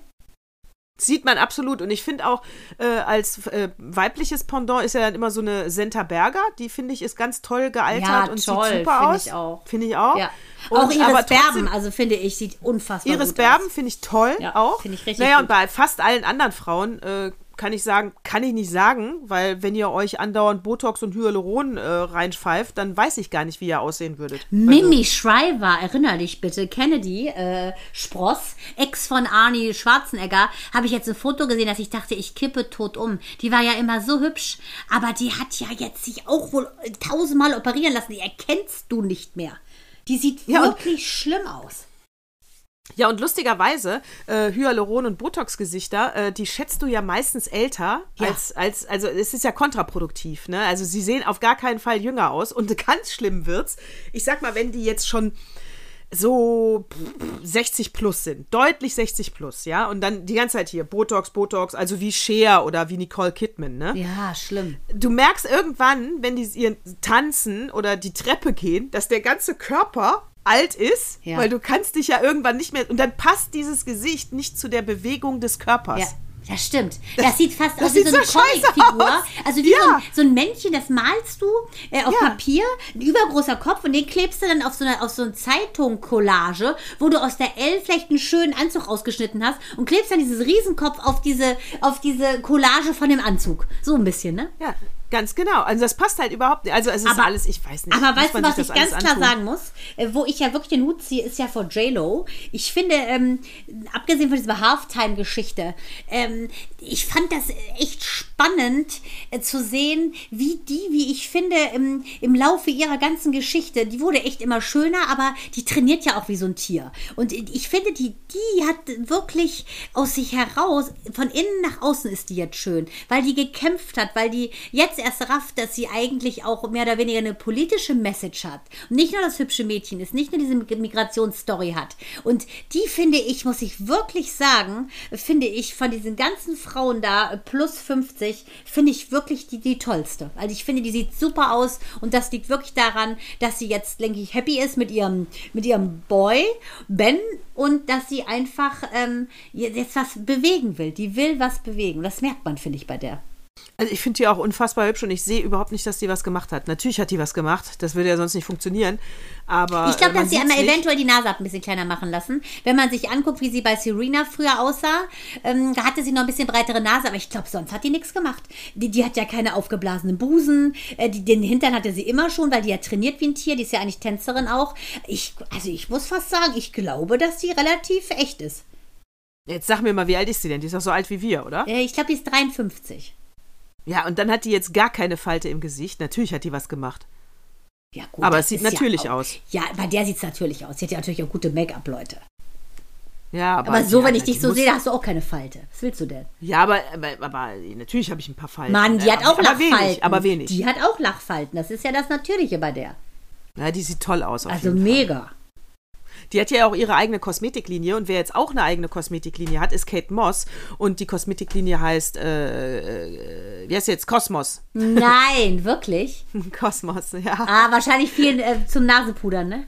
Sieht man absolut. Und ich finde auch, äh, als äh, weibliches Pendant ist ja dann immer so eine Senta Berger. Die finde ich ist ganz toll gealtert Ja, und toll, sieht super finde aus. ich auch. Finde ich auch. Ja. Und, auch Iris aber trotzdem- Berben, also finde ich, sieht unfassbar Iris gut Berben aus. finde ich toll Ja, auch. finde ich richtig Naja, gut. und bei fast allen anderen Frauen äh, kann ich sagen, kann ich nicht sagen, weil wenn ihr euch andauernd Botox und Hyaluron äh, reinpfeift, dann weiß ich gar nicht, wie ihr aussehen würdet. Mimi Shriver, erinner dich bitte, Kennedy äh, Spross, Ex von Arnie Schwarzenegger, habe ich jetzt ein Foto gesehen, dass ich dachte, ich kippe tot um. Die war ja immer so hübsch, aber die hat ja jetzt sich auch wohl tausendmal operieren lassen. Die erkennst du nicht mehr. Die sieht Ja, wirklich schlimm aus. Ja, und lustigerweise, äh, Hyaluron- und Botox-Gesichter, äh, die schätzt du ja meistens älter Ja. als, als, also es ist ja kontraproduktiv, ne? Also sie sehen auf gar keinen Fall jünger aus und ganz schlimm wird's. Ich sag mal, wenn die jetzt schon so 60 plus sind, deutlich 60 plus, ja, und dann die ganze Zeit hier Botox, Botox, also wie Cher oder wie Nicole Kidman, ne? Ja, schlimm. du merkst irgendwann, wenn die ihren tanzen oder die Treppe gehen, dass der ganze Körper alt ist, Ja. weil du kannst dich ja irgendwann nicht mehr und dann passt dieses Gesicht nicht zu der Bewegung des Körpers. Ja. Das stimmt. Das sieht fast das aus wie so eine so Comicfigur. Also wie Ja. so, ein, so ein Männchen, das malst du äh, auf Ja. Papier, ein übergroßer Kopf und den klebst du dann auf so eine, auf so eine Zeitung-Collage, wo du aus der L vielleicht einen schönen Anzug ausgeschnitten hast und klebst dann dieses Riesenkopf auf diese, auf diese Collage von dem Anzug. So ein bisschen, ne? Ja, ganz genau. Also das passt halt überhaupt nicht. Also es ist Aber- alles, ich weiß nicht. Aber weißt du, was ich ganz klar antun? sagen muss? Äh, Wo ich ja wirklich den Hut ziehe, ist ja vor J-Lo. Ich finde, ähm, abgesehen von dieser Halftime-Geschichte, ähm, ich fand das echt spannend äh, zu sehen, wie die, wie ich finde, im, im Laufe ihrer ganzen Geschichte, die wurde echt immer schöner, aber die trainiert ja auch wie so ein Tier. Und ich finde, die, die hat wirklich aus sich heraus, von innen nach außen ist die jetzt schön, weil die gekämpft hat, weil die jetzt erst rafft, dass sie eigentlich auch mehr oder weniger eine politische Message hat. Und nicht nur das hübsche Mädchen ist, nicht nur diese Migrationsstory hat. Und die finde ich, muss ich wirklich sagen, finde ich von diesen ganzen Frauen da, äh, plus 50, finde ich wirklich die, die tollste. Also ich finde, die sieht super aus und das liegt wirklich daran, dass sie jetzt, denke ich, happy ist mit ihrem, mit ihrem Boy, Ben, und dass sie einfach ähm, jetzt was bewegen will. Die will was bewegen. Das merkt man, finde ich, bei der. Also ich finde die auch unfassbar hübsch und ich sehe überhaupt nicht, dass die was gemacht hat. Natürlich hat die was gemacht, das würde ja sonst nicht funktionieren. Aber Ich glaube, äh, dass sie einmal nicht. eventuell die Nase hat ein bisschen kleiner machen lassen. Wenn man sich anguckt, wie sie bei Serena früher aussah, ähm, da hatte sie noch ein bisschen breitere Nase, aber ich glaube, sonst hat die nichts gemacht. Die, die hat ja keine aufgeblasenen Busen, äh, die, den Hintern hatte sie immer schon, weil die ja trainiert wie ein Tier, die ist ja eigentlich Tänzerin auch. Ich, also ich muss fast sagen, ich glaube, dass die relativ echt ist. Jetzt sag mir mal, wie alt ist sie denn? Die ist doch so alt wie wir, oder? Äh, ich glaube, die ist 53. Ja, und dann hat die jetzt gar keine Falte im Gesicht. Natürlich hat die was gemacht. Ja, gut, Aber es sieht natürlich ja auch, aus. Ja, bei der sieht es natürlich aus. Sie hat ja natürlich auch gute Make-up-Leute. Ja, aber, Aber so, die wenn ich dich die so sehe, hast du auch keine Falte. Was willst du denn? Ja, aber, aber, aber natürlich habe ich ein paar Falten. Mann, die Ja, hat auch aber Lachfalten. wenig, aber wenig. Die hat auch Lachfalten. Das ist ja das Natürliche bei der. ja, die sieht toll aus. Also jeden Fall. Die hat ja auch ihre eigene Kosmetiklinie und wer jetzt auch eine eigene Kosmetiklinie hat, ist Kate Moss und die Kosmetiklinie heißt, äh, äh, wie heißt sie jetzt? Kosmos. Nein, wirklich. Kosmos, ja. Ah, wahrscheinlich viel äh, zum Nasepudern, ne?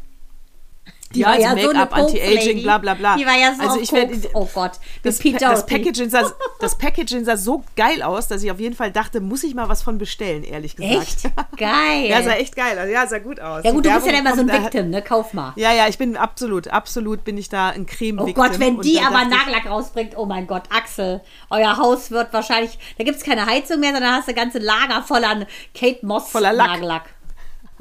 Die Ja, war also so eine Make-up, Anti-Aging, Koks-Lady. bla bla bla. Die war ja so Also ich werd-. Oh Gott. Das, Mit Pete Pa- das. Packaging sah, das Packaging sah so geil aus, dass ich auf jeden Fall dachte, muss ich mal was von bestellen, ehrlich gesagt. Echt? Geil. Ja, sah echt geil aus. Ja, sah gut aus. ja gut, du bist ja dann immer so ein Victim, ne? Kauf mal. Ja, ja, ich bin absolut, absolut bin ich da ein creme Oh Gott, wenn die aber Nagellack rausbringt, oh mein Gott, Axel, euer Haus wird wahrscheinlich, da gibt es keine Heizung mehr, sondern hast du ganze Lager voller Kate Moss Voller Lack. Nagellack.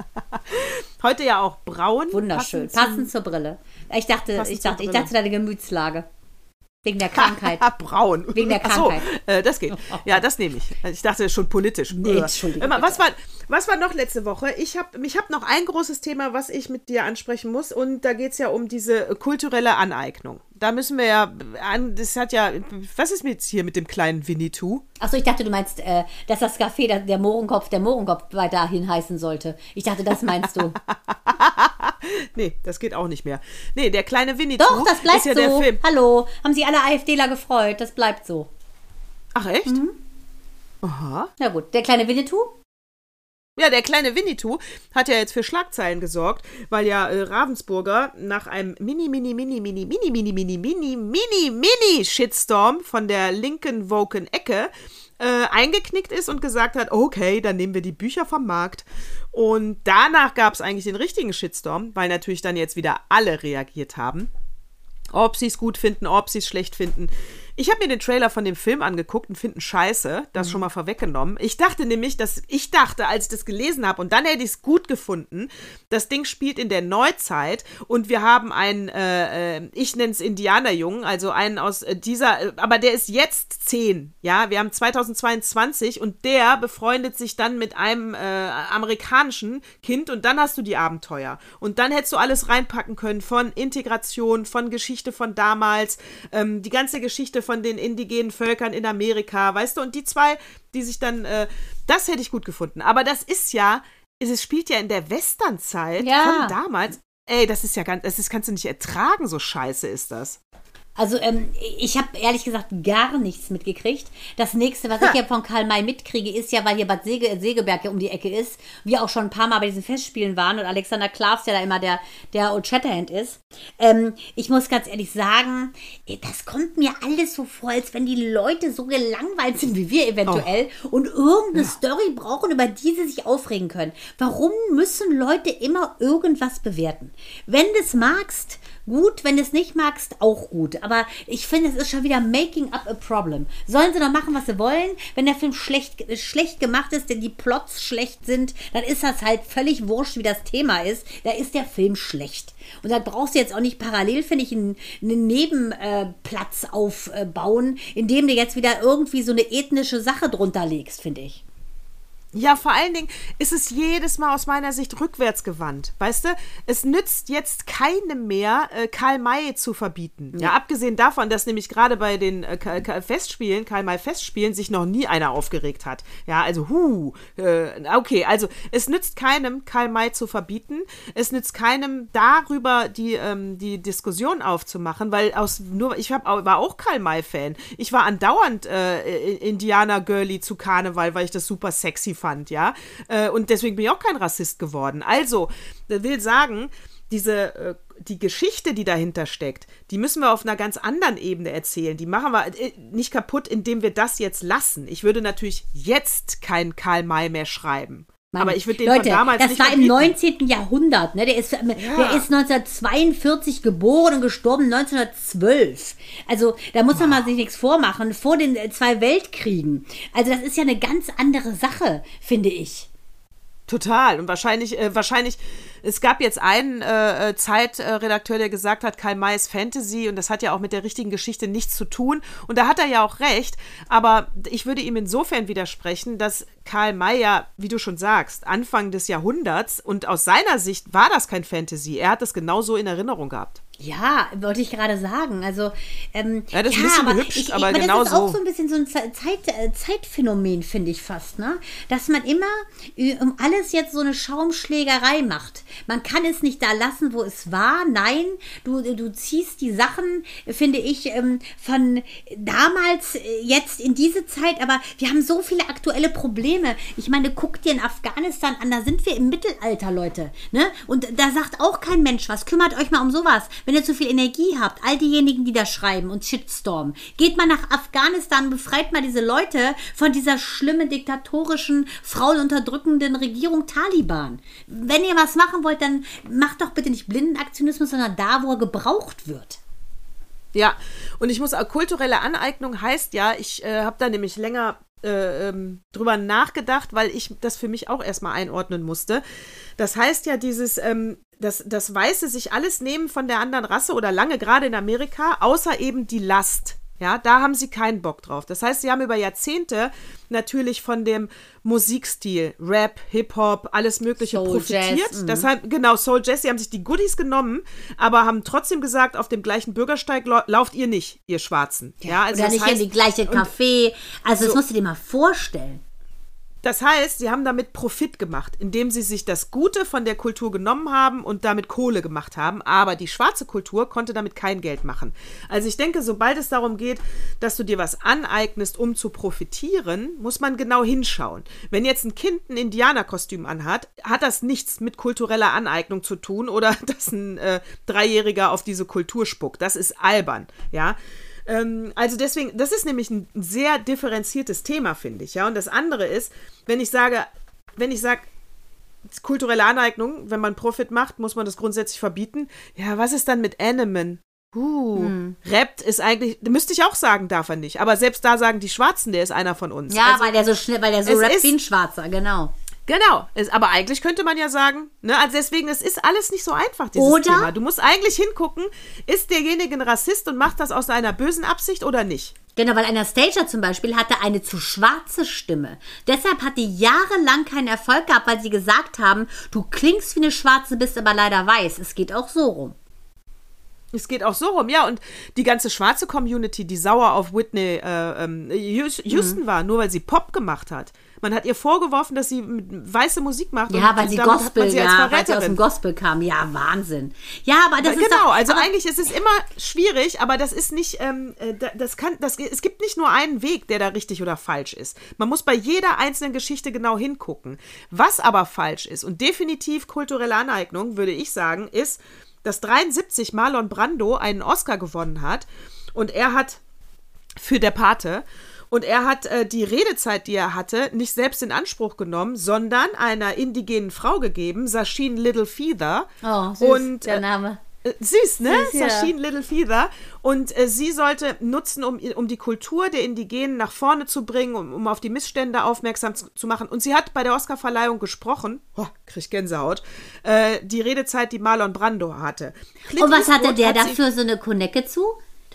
Heute ja auch braun. Wunderschön, passend passend, zur Brille. Ich dachte, ich dachte, ich dachte deine Gemütslage. Wegen der Krankheit. braun. Wegen der Ach so, Krankheit. äh, das geht. Ja, das nehme ich. Ich dachte schon politisch. Nee, Äh. Entschuldigung, was war, was war noch letzte Woche? Ich habe mich hab noch ein großes Thema, was ich mit dir ansprechen muss. Und da geht es ja um diese kulturelle Aneignung. Da müssen wir ja, an, das hat ja, was ist jetzt hier mit dem kleinen Winnetou? Achso, ich dachte, du meinst, äh, dass das Café der, der Mohrenkopf der Mohrenkopf weiterhin heißen sollte. Ich dachte, das meinst du. Nee, das geht auch nicht mehr. Nee, der kleine Winnetou Doch, das bleibt ist ja so. der Film. Hallo, haben sich alle AfDler gefreut. Das bleibt so. Ach echt? Mhm. Aha. Na gut, der kleine Winnetou? Ja, der kleine Winnetou hat ja jetzt für Schlagzeilen gesorgt, weil ja äh, Ravensburger nach einem mini, mini, mini, mini, mini, mini, mini, mini, mini, mini Shitstorm von der linken woken Ecke äh, eingeknickt ist und gesagt hat, okay, dann nehmen wir die Bücher vom Markt. Und danach gab es eigentlich den richtigen Shitstorm, weil natürlich dann jetzt wieder alle reagiert haben. Ob sie es gut finden, ob sie es schlecht finden. Ich habe mir den Trailer von dem Film angeguckt und finde ihn scheiße. Das schon mal vorweggenommen. Ich dachte nämlich, dass ich dachte, als ich das gelesen habe, und dann hätte ich es gut gefunden. Das Ding spielt in der Neuzeit und wir haben einen, äh, äh, ich nenne es Indianerjungen, also einen aus äh, dieser, äh, aber der ist jetzt zehn. Ja, wir haben 2022 und der befreundet sich dann mit einem äh, amerikanischen Kind und dann hast du die Abenteuer. Und dann hättest du alles reinpacken können von Integration, von Geschichte von damals, ähm, die ganze Geschichte von den indigenen Völkern in Amerika, weißt du, und die zwei, die sich dann, äh, das hätte ich gut gefunden. Aber das ist ja, es spielt ja in der Westernzeit Ja. von damals. Ey, das ist ja ganz, das ist, kannst du nicht ertragen, so scheiße ist das. Also ähm, ich habe ehrlich gesagt gar nichts mitgekriegt. Das nächste, was ich ja von Karl May mitkriege, ist ja, weil hier Bad Sege, Segeberg ja um die Ecke ist, wir auch schon ein paar Mal bei diesen Festspielen waren und Alexander Klavs ja da immer der, der Old Shatterhand ist. Ähm, ich muss ganz ehrlich sagen, das kommt mir alles so vor, als wenn die Leute so gelangweilt sind wie wir eventuell oh. und irgendeine ja. Story brauchen, über die sie sich aufregen können. Warum müssen Leute immer irgendwas bewerten? Wenn du es magst, gut, wenn du es nicht magst, auch gut. Aber ich finde, es ist schon wieder making up a problem. Sollen sie doch machen, was sie wollen. Wenn der Film schlecht, schlecht gemacht ist, denn die Plots schlecht sind, dann ist das halt völlig wurscht, wie das Thema ist. Da ist der Film schlecht. Und da brauchst du jetzt auch nicht parallel, finde ich, einen, einen Nebenplatz äh, aufbauen, indem du jetzt wieder irgendwie so eine ethnische Sache drunter legst, finde ich. Ja, vor allen Dingen ist es jedes Mal aus meiner Sicht rückwärts gewandt. Weißt du, es nützt jetzt keinem mehr, äh, Karl May zu verbieten. Ja. ja. abgesehen davon, dass nämlich gerade bei den äh, Festspielen, Karl May Festspielen, sich noch nie einer aufgeregt hat. Ja, also, hu, äh, okay, also es nützt keinem, Karl May zu verbieten. Es nützt keinem, darüber die, ähm, die Diskussion aufzumachen, weil aus nur, ich hab, war auch Karl May-Fan. Ich war andauernd äh, Indianer-Girlie zu Karneval, weil ich das super sexy fand fand, ja. Äh, und deswegen bin ich auch kein Rassist geworden. Also, will sagen, diese äh, die Geschichte, die dahinter steckt, die müssen wir auf einer ganz anderen Ebene erzählen. Die machen wir äh, nicht kaputt, indem wir das jetzt lassen. Ich würde natürlich jetzt kein Karl May mehr schreiben. Mann. Aber ich würde den Leute, von damals das nicht war im 19. Jahrhundert. Ne? Der, ist, ja. der ist 1942 geboren und gestorben 1912. Also da muss man wow. mal sich nichts vormachen. Vor den zwei Weltkriegen. Also das ist ja eine ganz andere Sache, finde ich. Total. Und wahrscheinlich, äh, wahrscheinlich, es gab jetzt einen äh, äh Zeitredakteur, der gesagt hat, Karl May ist Fantasy und das hat ja auch mit der richtigen Geschichte nichts zu tun. Und da hat er ja auch recht. Aber ich würde ihm insofern widersprechen, dass Karl May ja, wie du schon sagst, Anfang des Jahrhunderts und aus seiner Sicht war das kein Fantasy. Er hat das genauso in Erinnerung gehabt. Ja, wollte ich gerade sagen. Also, ähm, ja, das ist ja, ein bisschen aber behübscht, ich, aber, aber genau das ist auch so ein bisschen so ein Zeit, äh, Zeitphänomen, finde ich fast, ne? Dass man immer um alles jetzt so eine Schaumschlägerei macht. Man kann es nicht da lassen, wo es war. Nein, du, du ziehst die Sachen, finde ich, ähm, von damals äh, jetzt in diese Zeit, aber wir haben so viele aktuelle Probleme. Ich meine, guck dir in Afghanistan an, da sind wir im Mittelalter, Leute. Ne? Und da sagt auch kein Mensch was. Kümmert euch mal um sowas wenn ihr zu viel Energie habt, all diejenigen, die da schreiben und Shitstorm, geht mal nach Afghanistan, befreit mal diese Leute von dieser schlimmen, diktatorischen, frauenunterdrückenden Regierung Taliban. Wenn ihr was machen wollt, dann macht doch bitte nicht Blindenaktionismus, sondern da, wo er gebraucht wird. Ja, und ich muss auch, kulturelle Aneignung heißt ja, ich äh, habe da nämlich länger äh, ähm, drüber nachgedacht, weil ich das für mich auch erstmal einordnen musste. Das heißt ja, dieses, ähm, das, das Weiße sich alles nehmen von der anderen Rasse oder lange gerade in Amerika, außer eben die Last. Ja, da haben sie keinen Bock drauf. Das heißt, sie haben über Jahrzehnte natürlich von dem Musikstil, Rap, Hip-Hop, alles Mögliche Soul profitiert. Jazz, mhm. Deshalb, genau, Soul Jazz, sie haben sich die Goodies genommen, aber haben trotzdem gesagt, auf dem gleichen Bürgersteig lauft ihr nicht, ihr Schwarzen. Ja, ja also Oder nicht heißt, in die gleiche Café. Also, so, das musst du dir mal vorstellen. Das heißt, sie haben damit Profit gemacht, indem sie sich das Gute von der Kultur genommen haben und damit Kohle gemacht haben. Aber die schwarze Kultur konnte damit kein Geld machen. Also ich denke, sobald es darum geht, dass du dir was aneignest, um zu profitieren, muss man genau hinschauen. Wenn jetzt ein Kind ein Indianerkostüm anhat, hat das nichts mit kultureller Aneignung zu tun oder dass ein äh, Dreijähriger auf diese Kultur spuckt. Das ist albern, ja. Ähm, also deswegen, das ist nämlich ein sehr differenziertes Thema, finde ich. Ja, und das andere ist, wenn ich sage, wenn ich sage, kulturelle Aneignung, wenn man Profit macht, muss man das grundsätzlich verbieten. Ja, was ist dann mit Animen? Uh, hm. rappt ist eigentlich, müsste ich auch sagen, darf er nicht. Aber selbst da sagen die Schwarzen, der ist einer von uns. Ja, also, weil der so schnell, weil der so rappt wie ein Schwarzer, genau. Genau, es, aber eigentlich könnte man ja sagen, ne, also deswegen, es ist alles nicht so einfach, dieses oder? Thema. Du musst eigentlich hingucken, ist derjenige ein Rassist und macht das aus einer bösen Absicht oder nicht? Genau, weil Anastasia zum Beispiel hatte eine zu schwarze Stimme. Deshalb hat die jahrelang keinen Erfolg gehabt, weil sie gesagt haben, du klingst wie eine Schwarze, bist aber leider weiß. Es geht auch so rum. Es geht auch so rum, ja. Und die ganze schwarze Community, die sauer auf Whitney äh, ähm, Houston mhm. war, nur weil sie Pop gemacht hat. Man hat ihr vorgeworfen, dass sie weiße Musik macht. Ja, weil sie Gospel, sie ja, weil sie aus dem Gospel kam. Ja, Wahnsinn. Ja, aber das ja, ist genau. Also eigentlich ist es immer schwierig, aber das ist nicht, ähm, äh, das kann, das, es gibt nicht nur einen Weg, der da richtig oder falsch ist. Man muss bei jeder einzelnen Geschichte genau hingucken. Was aber falsch ist und definitiv kulturelle Aneignung, würde ich sagen, ist, dass 73 Marlon Brando einen Oscar gewonnen hat und er hat für der Pate und er hat äh, die Redezeit, die er hatte, nicht selbst in Anspruch genommen, sondern einer indigenen Frau gegeben, Sasheen Little Feather. Oh, süß, und, der äh, Name. Äh, süß, ne? Süß, ja. Sasheen Little Feather. Und äh, sie sollte nutzen, um, um die Kultur der Indigenen nach vorne zu bringen, um, um auf die Missstände aufmerksam zu, zu machen. Und sie hat bei der Oscarverleihung gesprochen, oh, krieg Gänsehaut, äh, die Redezeit, die Marlon Brando hatte. Clint Und was hatte der hat dafür so eine Konecke zu?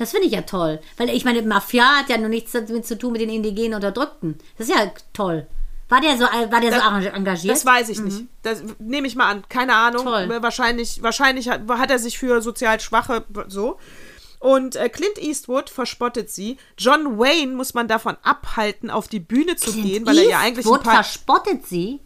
Das finde ich ja toll. Weil ich meine, Mafia hat ja nur nichts damit zu tun mit den indigenen Unterdrückten. Das ist ja toll. War der so, war der das, so engagiert? Das weiß ich mhm. nicht. Das nehme ich mal an. Keine Ahnung. Toll. Wahrscheinlich, wahrscheinlich hat, hat er sich für sozial Schwache so. Und äh, Clint Eastwood verspottet sie. John Wayne muss man davon abhalten, auf die Bühne zu Clint gehen, weil Eastwood er ja eigentlich ein paar verspottet sie.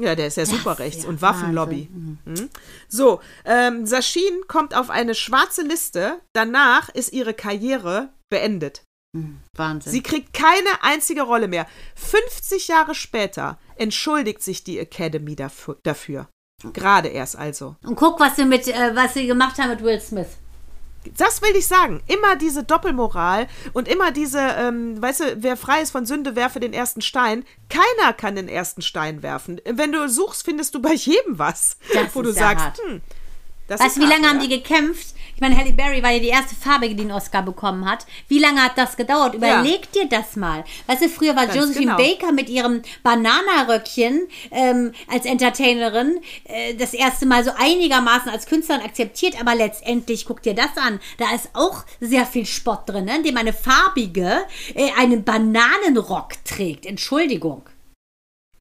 Ja, der ist ja super rechts ja und Waffenlobby. Mhm. mhm. So, ähm, Sashin kommt auf eine schwarze Liste. Danach ist ihre Karriere beendet. Mhm. Wahnsinn. Sie kriegt keine einzige Rolle mehr. 50 Jahre später entschuldigt sich die Academy dafür. dafür. Gerade erst also. Und guck, was sie, mit, äh, was sie gemacht haben mit Will Smith. Das will ich sagen. Immer diese Doppelmoral und immer diese, ähm, weißt du, wer frei ist von Sünde, werfe den ersten Stein. Keiner kann den ersten Stein werfen. Wenn du suchst, findest du bei jedem was, das wo du sagst, hm, das weißt du, wie lange hart, haben die gekämpft? Ich meine, Halle Berry war ja die erste Farbige, die einen Oscar bekommen hat. Wie lange hat das gedauert? Überleg ja. dir das mal. Weißt du, früher war Ganz Josephine genau. Baker mit ihrem Bananaröckchen ähm, als Entertainerin äh, das erste Mal so einigermaßen als Künstlerin akzeptiert, aber letztendlich, guck dir das an, da ist auch sehr viel Spott drin, ne? indem eine Farbige äh, einen Bananenrock trägt. Entschuldigung.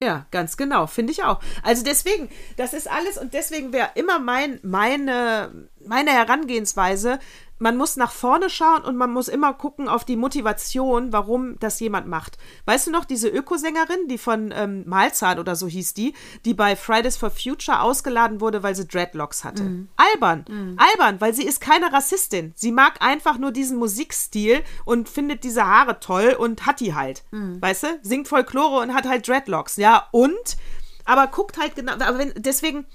Ja, ganz genau, finde ich auch. Also deswegen, das ist alles und deswegen wäre immer mein, meine, meine Herangehensweise, man muss nach vorne schauen und man muss immer gucken auf die Motivation, warum das jemand macht. Weißt du noch, diese Ökosängerin, die von ähm, Malzahn oder so hieß die, die bei Fridays for Future ausgeladen wurde, weil sie Dreadlocks hatte. Mhm. Albern. Mhm. Albern, weil sie ist keine Rassistin. Sie mag einfach nur diesen Musikstil und findet diese Haare toll und hat die halt. Mhm. Weißt du? Singt Folklore und hat halt Dreadlocks. Ja, und? Aber guckt halt genau, aber wenn, deswegen,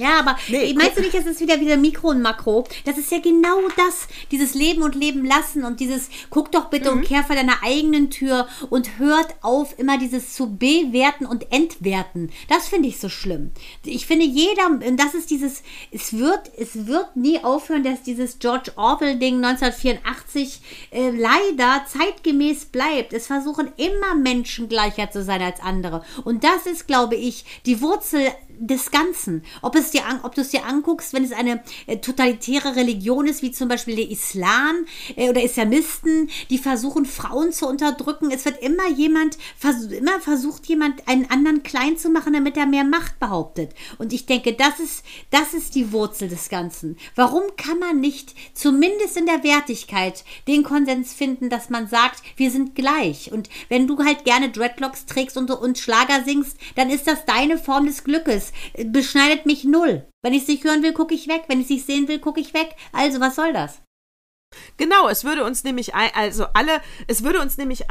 ja, aber nee, meinst du nicht, es ist wieder wieder Mikro und Makro? Das ist ja genau das, dieses Leben und Leben lassen und dieses guck doch bitte mhm. und kehr vor deiner eigenen Tür und hört auf, immer dieses zu bewerten und entwerten. Das finde ich so schlimm. Ich finde jeder, das ist dieses, es wird, es wird nie aufhören, dass dieses George Orwell-Ding 1984 äh, leider zeitgemäß bleibt. Es versuchen immer Menschen gleicher zu sein als andere. Und das ist, glaube ich, die Wurzel des Ganzen. Ob, es dir, ob du es dir anguckst, wenn es eine äh, totalitäre Religion ist, wie zum Beispiel der Islam äh, oder Islamisten, die versuchen, Frauen zu unterdrücken. Es wird immer jemand, immer versucht jemand, einen anderen klein zu machen, damit er mehr Macht behauptet. Und ich denke, das ist, das ist die Wurzel des Ganzen. Warum kann man nicht zumindest in der Wertigkeit den Konsens finden, dass man sagt, wir sind gleich. Und wenn du halt gerne Dreadlocks trägst und, und Schlager singst, dann ist das deine Form des Glückes beschneidet mich null. Wenn ich es nicht hören will, gucke ich weg. Wenn ich es nicht sehen will, gucke ich weg. Also, was soll das? Genau, es würde uns nämlich, also alle, es würde uns nämlich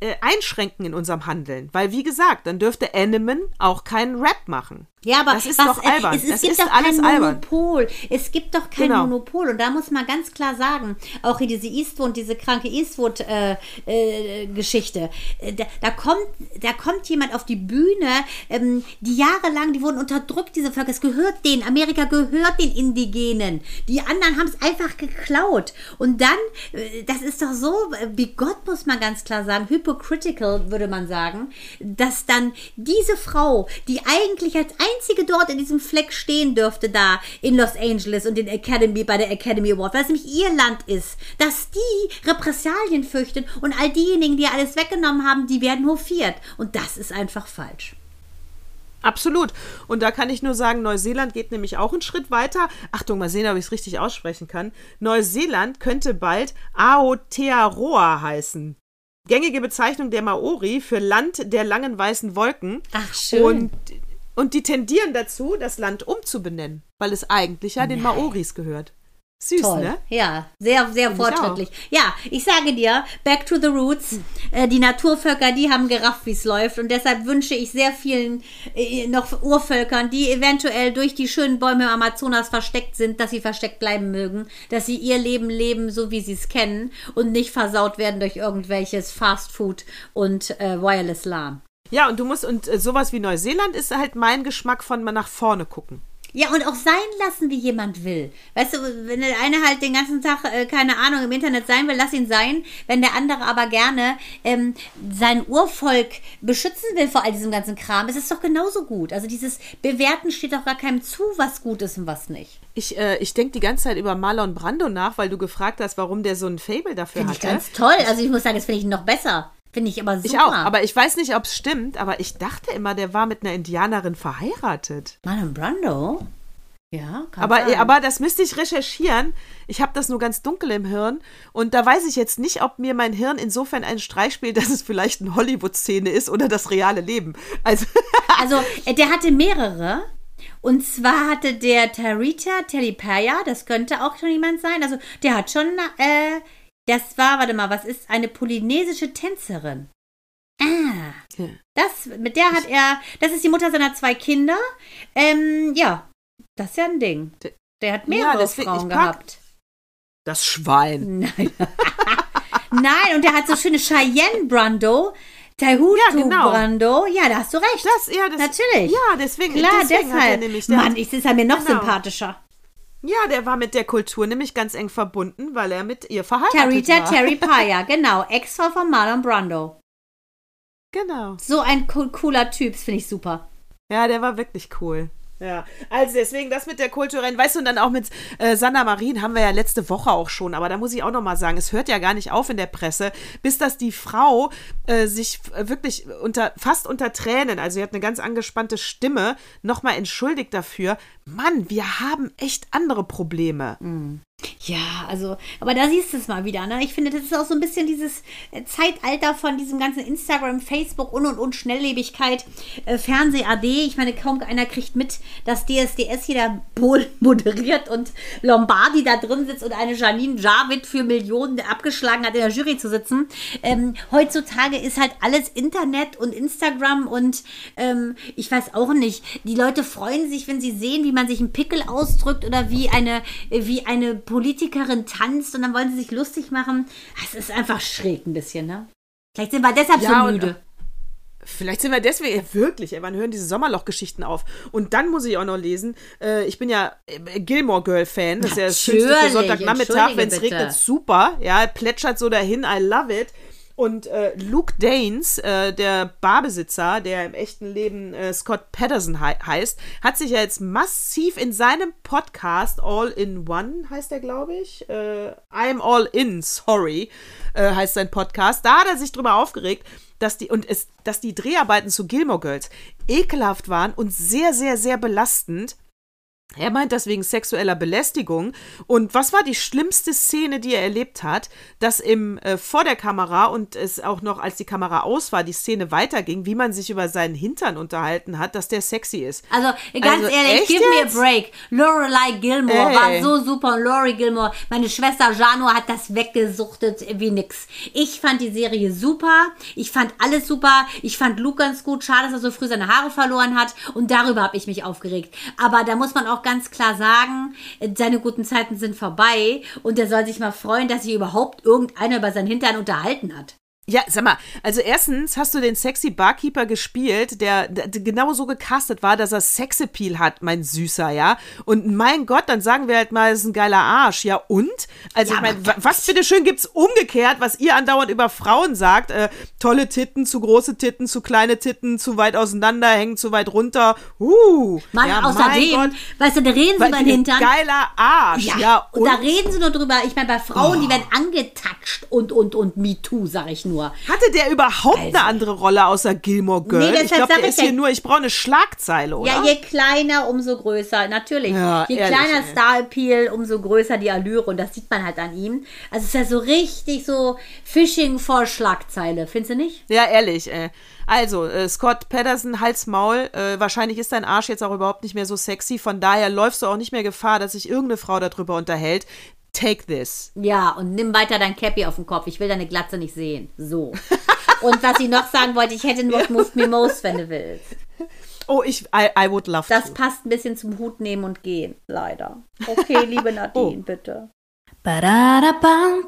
äh, einschränken in unserem Handeln. Weil, wie gesagt, dann dürfte Eneman auch keinen Rap machen. Ja, aber das ist was, doch äh, albern. Es, es, es gibt doch kein Monopol. Albern. Es gibt doch kein genau. Monopol. Und da muss man ganz klar sagen, auch hier diese Eastwood, diese kranke Eastwood-Geschichte, äh, äh, da, da, kommt, da kommt jemand auf die Bühne, ähm, die jahrelang, die wurden unterdrückt, diese Völker. Es gehört denen. Amerika gehört den Indigenen. Die anderen haben es einfach geklaut. Und dann, äh, das ist doch so, wie Gott muss man ganz klar sagen, hypocritical, würde man sagen, dass dann diese Frau, die eigentlich als ein einzige dort in diesem Fleck stehen dürfte da in Los Angeles und den Academy bei der Academy Award, weil es nämlich ihr Land ist, dass die Repressalien fürchten und all diejenigen, die alles weggenommen haben, die werden hofiert. Und das ist einfach falsch. Absolut. Und da kann ich nur sagen, Neuseeland geht nämlich auch einen Schritt weiter. Achtung, mal sehen, ob ich es richtig aussprechen kann. Neuseeland könnte bald Aotearoa heißen. Gängige Bezeichnung der Maori für Land der langen weißen Wolken. Ach, schön. Und, und die tendieren dazu, das Land umzubenennen, weil es eigentlich ja den Maoris gehört. Süß, Toll. ne? Ja, sehr, sehr ich fortschrittlich. Ja, ich sage dir, back to the roots. Äh, die Naturvölker, die haben gerafft, wie es läuft. Und deshalb wünsche ich sehr vielen äh, noch Urvölkern, die eventuell durch die schönen Bäume im Amazonas versteckt sind, dass sie versteckt bleiben mögen, dass sie ihr Leben leben, so wie sie es kennen und nicht versaut werden durch irgendwelches Fast Food und äh, Wireless LAN. Ja, und du musst, und äh, sowas wie Neuseeland ist halt mein Geschmack von mal nach vorne gucken. Ja, und auch sein lassen, wie jemand will. Weißt du, wenn der eine halt den ganzen Tag, äh, keine Ahnung, im Internet sein will, lass ihn sein. Wenn der andere aber gerne ähm, sein Urvolk beschützen will vor all diesem ganzen Kram, ist es doch genauso gut. Also dieses Bewerten steht doch gar keinem zu, was gut ist und was nicht. Ich, äh, ich denke die ganze Zeit über Marlon Brando nach, weil du gefragt hast, warum der so ein Fable dafür Finde ich ganz toll. Also ich muss sagen, das finde ich noch besser. Finde ich aber super. Ich auch, aber ich weiß nicht, ob es stimmt, aber ich dachte immer, der war mit einer Indianerin verheiratet. Marlon Brando? Ja, kann Aber, sein. aber das müsste ich recherchieren. Ich habe das nur ganz dunkel im Hirn. Und da weiß ich jetzt nicht, ob mir mein Hirn insofern einen Streich spielt, dass es vielleicht eine Hollywood-Szene ist oder das reale Leben. Also, Also, äh, der hatte mehrere. Und zwar hatte der Tarita Telipaya, das könnte auch schon jemand sein. Also, der hat schon, äh, das war, warte mal, was ist eine polynesische Tänzerin? Ah, Ja. das, mit der hat er, das ist die Mutter seiner zwei Kinder. Ähm, ja, das ist ja ein Ding. Der hat mehrere deswegen, Frauen gehabt. das Schwein. Nein. Nein, und der hat so schöne Cheyenne Brando, Taihutu Ja, genau. Brando. Ja, da hast du recht. Das, ja, das, Natürlich. Ja, deswegen, Klar, deswegen hat er deshalb. nämlich Mann, ich ist er mir noch Genau. sympathischer. Ja, der war mit der Kultur nämlich ganz eng verbunden, weil er mit ihr verheiratet Tarita war. Terry Paya, genau. Ex-Frau von Marlon Brando. Genau. So ein co cooler Typ, das finde ich super. Ja, der war wirklich cool. Ja, also deswegen das mit der kulturellen, weißt du, und dann auch mit äh, Sanna Marin haben wir ja letzte Woche auch schon, aber da muss ich auch noch mal sagen, es hört ja gar nicht auf in der Presse, bis dass die Frau äh, sich äh, wirklich unter fast unter Tränen, also sie hat eine ganz angespannte Stimme, noch mal entschuldigt dafür. Mann, wir haben echt andere Probleme. Ja, also, aber da siehst du es mal wieder, ne? Ich finde, das ist auch so ein bisschen dieses äh, Zeitalter von diesem ganzen Instagram, Facebook und und und Schnelllebigkeit, äh, Fernseh AD. Ich meine, kaum einer kriegt mit, dass DSDS hier da Pol moderiert und Lombardi da drin sitzt und eine Janine Javid für Millionen abgeschlagen hat, in der Jury zu sitzen. Ähm, heutzutage ist halt alles Internet und Instagram und ähm, ich weiß auch nicht. Die Leute freuen sich, wenn sie sehen, wie man sich einen Pickel ausdrückt oder wie eine, wie eine Politikerin tanzt und dann wollen sie sich lustig machen. Das ist einfach schräg ein bisschen, ne? Vielleicht sind wir deshalb Ja, so müde. Vielleicht sind wir deswegen, ja, wirklich, ey, wann hören diese Sommerloch-Geschichten auf? Und dann muss ich auch noch lesen, äh, ich bin ja äh, Gilmore Girl-Fan, das ist ja das Schönste für Sonntagnachmittag, wenn es regnet, super, ja, plätschert so dahin, I love it. Und äh, Luke Danes, äh, der Barbesitzer, der im echten Leben äh, Scott Patterson hei heißt, hat sich ja jetzt massiv in seinem Podcast All in One, heißt er, glaube ich, äh, I'm All In, sorry, äh, heißt sein Podcast. Da hat er sich drüber aufgeregt, dass die, und es, dass die Dreharbeiten zu Gilmore Girls ekelhaft waren und sehr, sehr, sehr belastend. Er meint das wegen sexueller Belästigung. Und was war die schlimmste Szene, die er erlebt hat, dass im äh, vor der Kamera und es auch noch, als die Kamera aus war, die Szene weiterging, wie man sich über seinen Hintern unterhalten hat, dass der sexy ist. Also ganz Also, ehrlich, give me a break. Lorelei Gilmore Ey. war so super und Lori Gilmore, meine Schwester Jano hat das weggesuchtet wie nix. Ich fand die Serie super, ich fand alles super, ich fand Luke ganz gut, schade, dass er so früh seine Haare verloren hat und darüber habe ich mich aufgeregt. Aber da muss man auch ganz klar sagen, seine guten Zeiten sind vorbei und er soll sich mal freuen, dass sich überhaupt irgendeiner über seinen Hintern unterhalten hat. Ja, sag mal, also erstens hast du den sexy Barkeeper gespielt, der, der genau so gecastet war, dass er Sexappeal hat, mein Süßer, ja. Und mein Gott, dann sagen wir halt mal, es ist ein geiler Arsch, ja. Und? Also Ja, ich meine, was bitteschön gibt's umgekehrt, was ihr andauernd über Frauen sagt? Äh, tolle Titten, zu große Titten, zu kleine Titten, zu weit auseinander, hängen zu weit runter. Uh. Mann, ja, außerdem, mein Gott, weißt du, da reden sie über den Hintern. Geiler Arsch, ja. und, da reden sie nur drüber. Ich meine, bei Frauen, die werden angetatscht und, und, und MeToo, sag ich nur. Nur. Hatte der überhaupt eine andere Rolle außer Gilmore Girl? Nee, ich glaube, der ich ist ja- hier nur, ich brauche eine Schlagzeile, oder? Ja, je kleiner, umso größer. Natürlich. Ja, je ehrlich, kleiner. Star-Appeal, umso größer die Allüre. Und das sieht man halt an ihm. Also es ist ja so richtig so Fishing vor Schlagzeile. Findest du nicht? Ja, ehrlich, ey. Also, äh, Scott Patterson, Hals, Maul. Äh, wahrscheinlich ist dein Arsch jetzt auch überhaupt nicht mehr so sexy. Von daher läufst du auch nicht mehr Gefahr, dass sich irgendeine Frau darüber unterhält. Take this. Ja, und nimm weiter dein Cappy auf den Kopf. Ich will deine Glatze nicht sehen. So. Und was ich noch sagen wollte, ich hätte nur Move Me Most, wenn du willst. Oh, ich, I, I would love Das to. passt ein bisschen zum Hut nehmen und gehen, leider. Okay, liebe Nadine, bitte. Bam,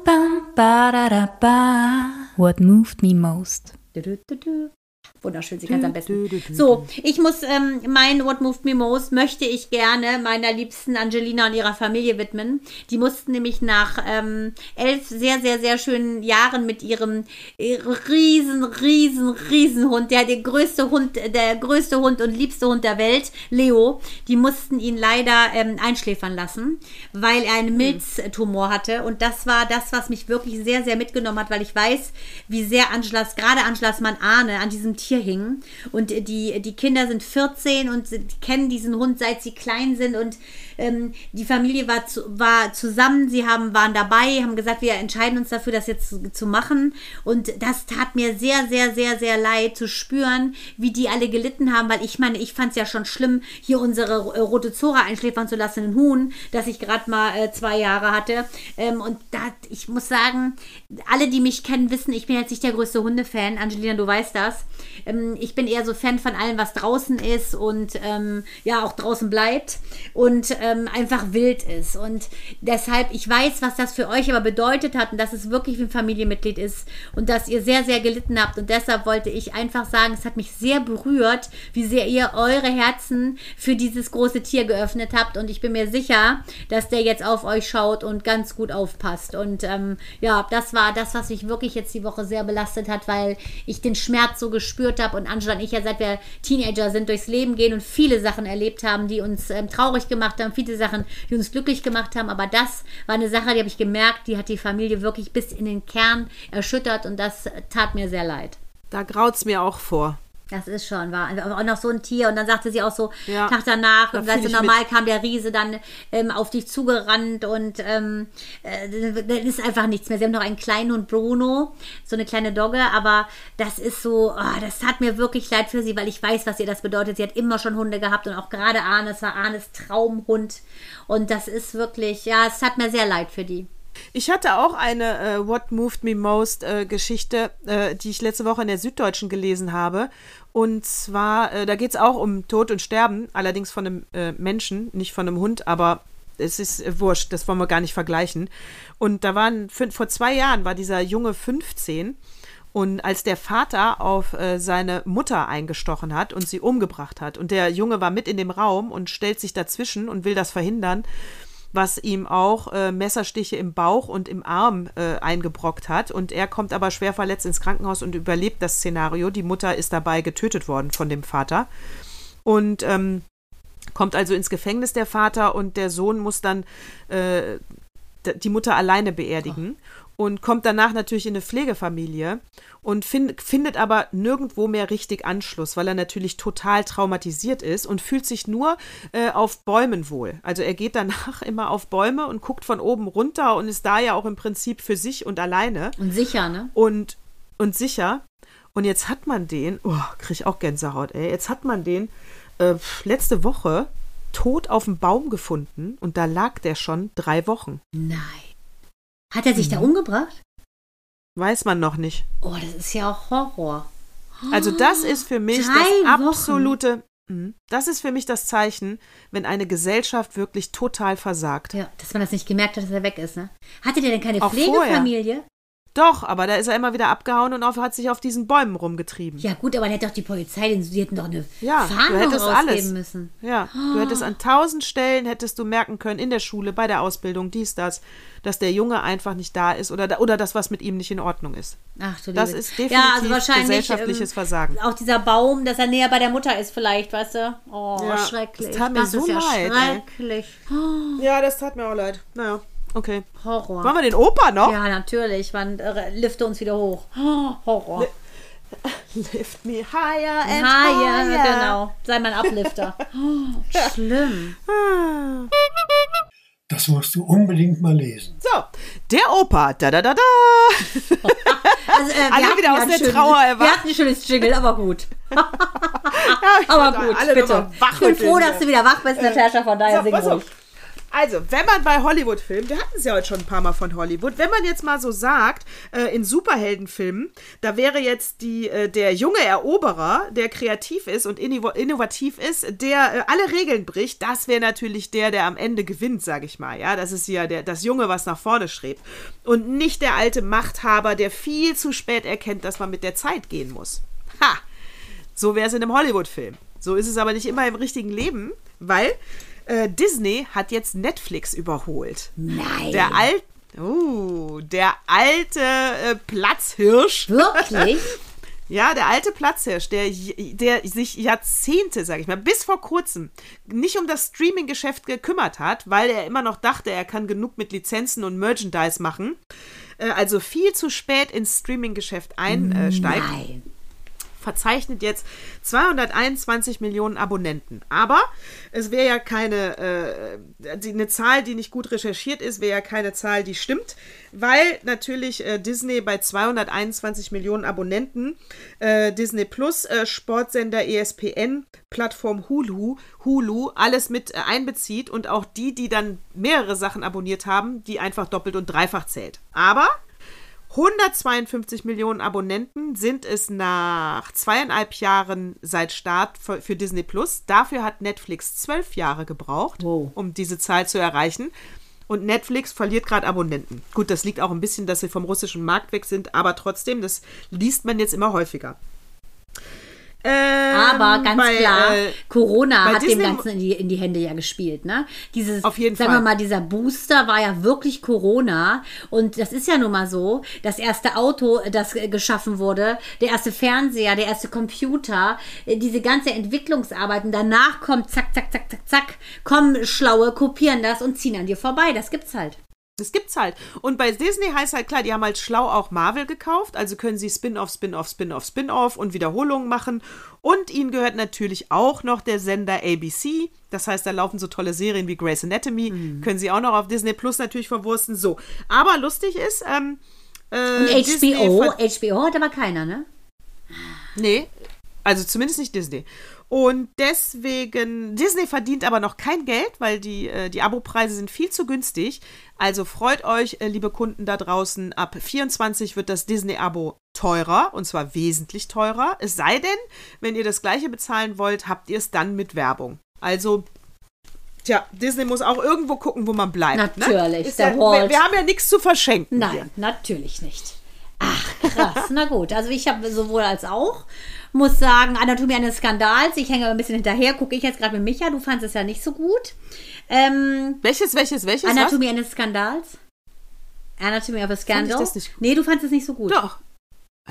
ba-da-da-ba. What moved me most? Du, du, du, du. Wunderschön, sie kann es am besten. So, ich muss ähm, mein What Moved Me Most möchte ich gerne meiner liebsten Angelina und ihrer Familie widmen. Die mussten nämlich nach ähm, elf sehr, sehr, sehr schönen Jahren mit ihrem äh, riesen, riesen, riesen Hund, der der größte Hund, der größte Hund und liebste Hund der Welt, Leo, die mussten ihn leider ähm, einschläfern lassen, weil er einen Milztumor hatte. Und das war das, was mich wirklich sehr, sehr mitgenommen hat, weil ich weiß, wie sehr Angelas, gerade Angelas Mann Arne an diesem Tier hing. Und die, die Kinder sind 14 und sie kennen diesen Hund, seit sie klein sind. Und ähm, die Familie war, zu, war zusammen, sie haben, waren dabei, haben gesagt, wir entscheiden uns dafür, das jetzt zu, zu machen. Und das tat mir sehr, sehr, sehr, sehr leid zu spüren, wie die alle gelitten haben, weil ich meine, ich fand es ja schon schlimm, hier unsere äh, rote Zora einschläfern zu lassen, ein Huhn, das ich gerade mal äh, zwei Jahre hatte. Ähm, und da, ich muss sagen, alle, die mich kennen, wissen, ich bin jetzt nicht der größte Hundefan. Angelina, du weißt das. Ähm, ich bin eher so Fan von allem, was draußen ist und ähm, ja, auch draußen bleibt und ähm, einfach wild ist. Und deshalb, ich weiß, was das für euch aber bedeutet hat und dass es wirklich ein Familienmitglied ist und dass ihr sehr, sehr gelitten habt. Und deshalb wollte ich einfach sagen, es hat mich sehr berührt, wie sehr ihr eure Herzen für dieses große Tier geöffnet habt. Und ich bin mir sicher, dass der jetzt auf euch schaut und ganz gut aufpasst. Und ähm, ja, das war das, was mich wirklich jetzt die Woche sehr belastet hat, weil ich den Schmerz so gespürt habe. Und Angela und ich ja, seit wir Teenager sind, durchs Leben gehen und viele Sachen erlebt haben, die uns ähm, traurig gemacht haben, viele Sachen, die uns glücklich gemacht haben. Aber das war eine Sache, die habe ich gemerkt, die hat die Familie wirklich bis in den Kern erschüttert und das tat mir sehr leid. Da graut's mir auch vor. Das ist schon wahr. Aber auch noch so ein Tier. Und dann sagte sie auch so, Ja, Tag danach, da und weißt du, normal kam der Riese dann ähm, auf dich zugerannt und ähm, äh, dann ist einfach nichts mehr. Sie haben noch einen kleinen Hund, Bruno, so eine kleine Dogge, aber das ist so, oh, das tat mir wirklich leid für sie, weil ich weiß, was ihr das bedeutet. Sie hat immer schon Hunde gehabt und auch gerade Arne, es war Arnes Traumhund. Und das ist wirklich, ja, es tat mir sehr leid für die. Ich hatte auch eine äh, What Moved Me Most äh, Geschichte, äh, die ich letzte Woche in der Süddeutschen gelesen habe. Und zwar, äh, da geht es auch um Tod und Sterben, allerdings von einem äh, Menschen, nicht von einem Hund, aber es ist äh, wurscht, das wollen wir gar nicht vergleichen. Und da waren, vor zwei Jahren war dieser Junge 15 und als der Vater auf äh, seine Mutter eingestochen hat und sie umgebracht hat und der Junge war mit in dem Raum und stellt sich dazwischen und will das verhindern, was ihm auch äh, Messerstiche im Bauch und im Arm äh, eingebrockt hat. Und er kommt aber schwer verletzt ins Krankenhaus und überlebt das Szenario. Die Mutter ist dabei getötet worden von dem Vater. Und ähm, kommt also ins Gefängnis der Vater und der Sohn muss dann äh, die Mutter alleine beerdigen und kommt danach natürlich in eine Pflegefamilie und find, findet aber nirgendwo mehr richtig Anschluss, weil er natürlich total traumatisiert ist und fühlt sich nur äh, auf Bäumen wohl. Also er geht danach immer auf Bäume und guckt von oben runter und ist da ja auch im Prinzip für sich und alleine Und sicher, ne? und, und sicher. Und jetzt hat man den, oh, krieg ich auch Gänsehaut, ey. Jetzt hat man den äh, letzte Woche tot auf dem Baum gefunden und da lag der schon drei Wochen. Nein. Hat er sich Mhm. da umgebracht? Weiß man noch nicht. Oh, das ist ja auch Horror. Also das ist für mich Drei das Wochen. absolute, Mhm. das ist für mich das Zeichen, wenn eine Gesellschaft wirklich total versagt. Ja, dass man das nicht gemerkt hat, dass er weg ist, ne? Hatte der denn keine Auch Pflegefamilie? Doch, aber da ist er immer wieder abgehauen und auf, hat sich auf diesen Bäumen rumgetrieben. Ja, gut, aber der hat doch die Polizei, den- die hätten doch eine Ja, hättest rausgeben alles. müssen. Ja, du hättest an tausend Stellen hättest du merken können, in der Schule, bei der Ausbildung, dies, das, dass der Junge einfach nicht da ist oder, oder das, was mit ihm nicht in Ordnung ist. Ach du Das ist definitiv ja, also gesellschaftliches ähm, Versagen. Auch dieser Baum, dass er näher bei der Mutter ist vielleicht, weißt du? Oh, Ja, schrecklich. das tat mir so ist ja leid, ey. schrecklich. Ja, das tat mir auch leid. Naja. Okay. Horror. Wollen wir den Opa noch? Ja, natürlich. Man äh, lifte uns wieder hoch. Oh, Horror. Lift me higher and ja, higher. genau. Sei mein Uplifter. Oh, schlimm. Das musst du unbedingt mal lesen. So, der Opa. Da, da, da, da. Also, äh, Alle wieder ja aus der schönes- Trauer erwacht. Wir hatten ein schönes Jingle, aber gut. ich Aber gut, alle bitte. Ich bin froh, dass du wieder wach bist, Natascha, von daher So, sing auf. Also, wenn man bei Hollywood-Filmen, wir hatten es ja heute schon ein paar Mal von Hollywood, wenn man jetzt mal so sagt, äh, in Superheldenfilmen, da wäre jetzt die, äh, der junge Eroberer, der kreativ ist und inno innovativ ist, der äh, alle Regeln bricht, das wäre natürlich der, der am Ende gewinnt, sage ich mal. Ja, das ist ja der, das Junge, was nach vorne strebt. Und nicht der alte Machthaber, der viel zu spät erkennt, dass man mit der Zeit gehen muss. Ha! So wäre es in einem Hollywood-Film. So ist es aber nicht immer im richtigen Leben, weil äh, Disney hat jetzt Netflix überholt. Nein. Der alte, uh, der alte äh, Platzhirsch, Wirklich? ja, der alte Platzhirsch, der, der sich Jahrzehnte, sag ich mal, bis vor kurzem nicht um das Streaming-Geschäft gekümmert hat, weil er immer noch dachte, er kann genug mit Lizenzen und Merchandise machen. Äh, also viel zu spät ins Streaming-Geschäft einsteigt Nein. Verzeichnet jetzt 221 Millionen Abonnenten. Aber es wäre ja keine, äh, die, eine Zahl, die nicht gut recherchiert ist, wäre ja keine Zahl, die stimmt, weil natürlich äh, Disney bei 221 Millionen Abonnenten äh, Disney Plus, äh, Sportsender ESPN, Plattform Hulu, Hulu, alles mit äh, einbezieht und auch die, die dann mehrere Sachen abonniert haben, die einfach doppelt und dreifach zählt. Aber 152 Millionen Abonnenten sind es nach zweieinhalb Jahren seit Start für, für Disney Plus. Dafür hat Netflix zwölf Jahre gebraucht, Wow. um diese Zahl zu erreichen. Und Netflix verliert gerade Abonnenten. Gut, das liegt auch ein bisschen, dass sie vom russischen Markt weg sind, aber trotzdem, das liest man jetzt immer häufiger. Ähm, Aber ganz bei, klar, äh, Corona hat Disney- dem Ganzen in die, in die Hände ja gespielt, ne? Dieses, Auf jeden sagen Fall. wir mal, dieser Booster war ja wirklich Corona. Und das ist ja nun mal so, das erste Auto, das geschaffen wurde, der erste Fernseher, der erste Computer, äh, diese ganze Entwicklungsarbeit. Und danach kommt zack, zack, zack, zack, zack, kommen Schlaue, kopieren das und ziehen an dir vorbei. Das gibt's halt. Das gibt's halt. Und bei Disney heißt halt klar, die haben halt schlau auch Marvel gekauft, also können sie Spin-off, Spin-off, Spin-off, Spin-off und Wiederholungen machen. Und ihnen gehört natürlich auch noch der Sender ABC. Das heißt, da laufen so tolle Serien wie Grey's Anatomy, Mhm. können sie auch noch auf Disney Plus natürlich verwursten. So. Aber lustig ist, ähm, äh, Und HBO, HBO hat aber keiner, ne? Nee, also zumindest nicht Disney. Und deswegen, Disney verdient aber noch kein Geld, weil die, äh, die Abopreise sind viel zu günstig. Also freut euch, äh, liebe Kunden da draußen, ab 24 wird das Disney-Abo teurer und zwar wesentlich teurer. Es sei denn, wenn ihr das gleiche bezahlen wollt, habt ihr es dann mit Werbung. Also, tja, Disney muss auch irgendwo gucken, wo man bleibt. Natürlich, Ne? Der ja, wir, Walt. wir haben ja nichts zu verschenken. Nein, hier. natürlich nicht. Ach, krass. Na gut, also ich habe sowohl als auch. Muss sagen, Anatomie eines Skandals. Ich hänge ein bisschen hinterher. Gucke ich jetzt gerade mit Micha. Du fandest es ja nicht so gut. Ähm, Welches, welches, welches? Anatomie eines Skandals. Anatomy of a Scandal. das nicht gut. nee, du fandest es nicht so gut. was? Doch.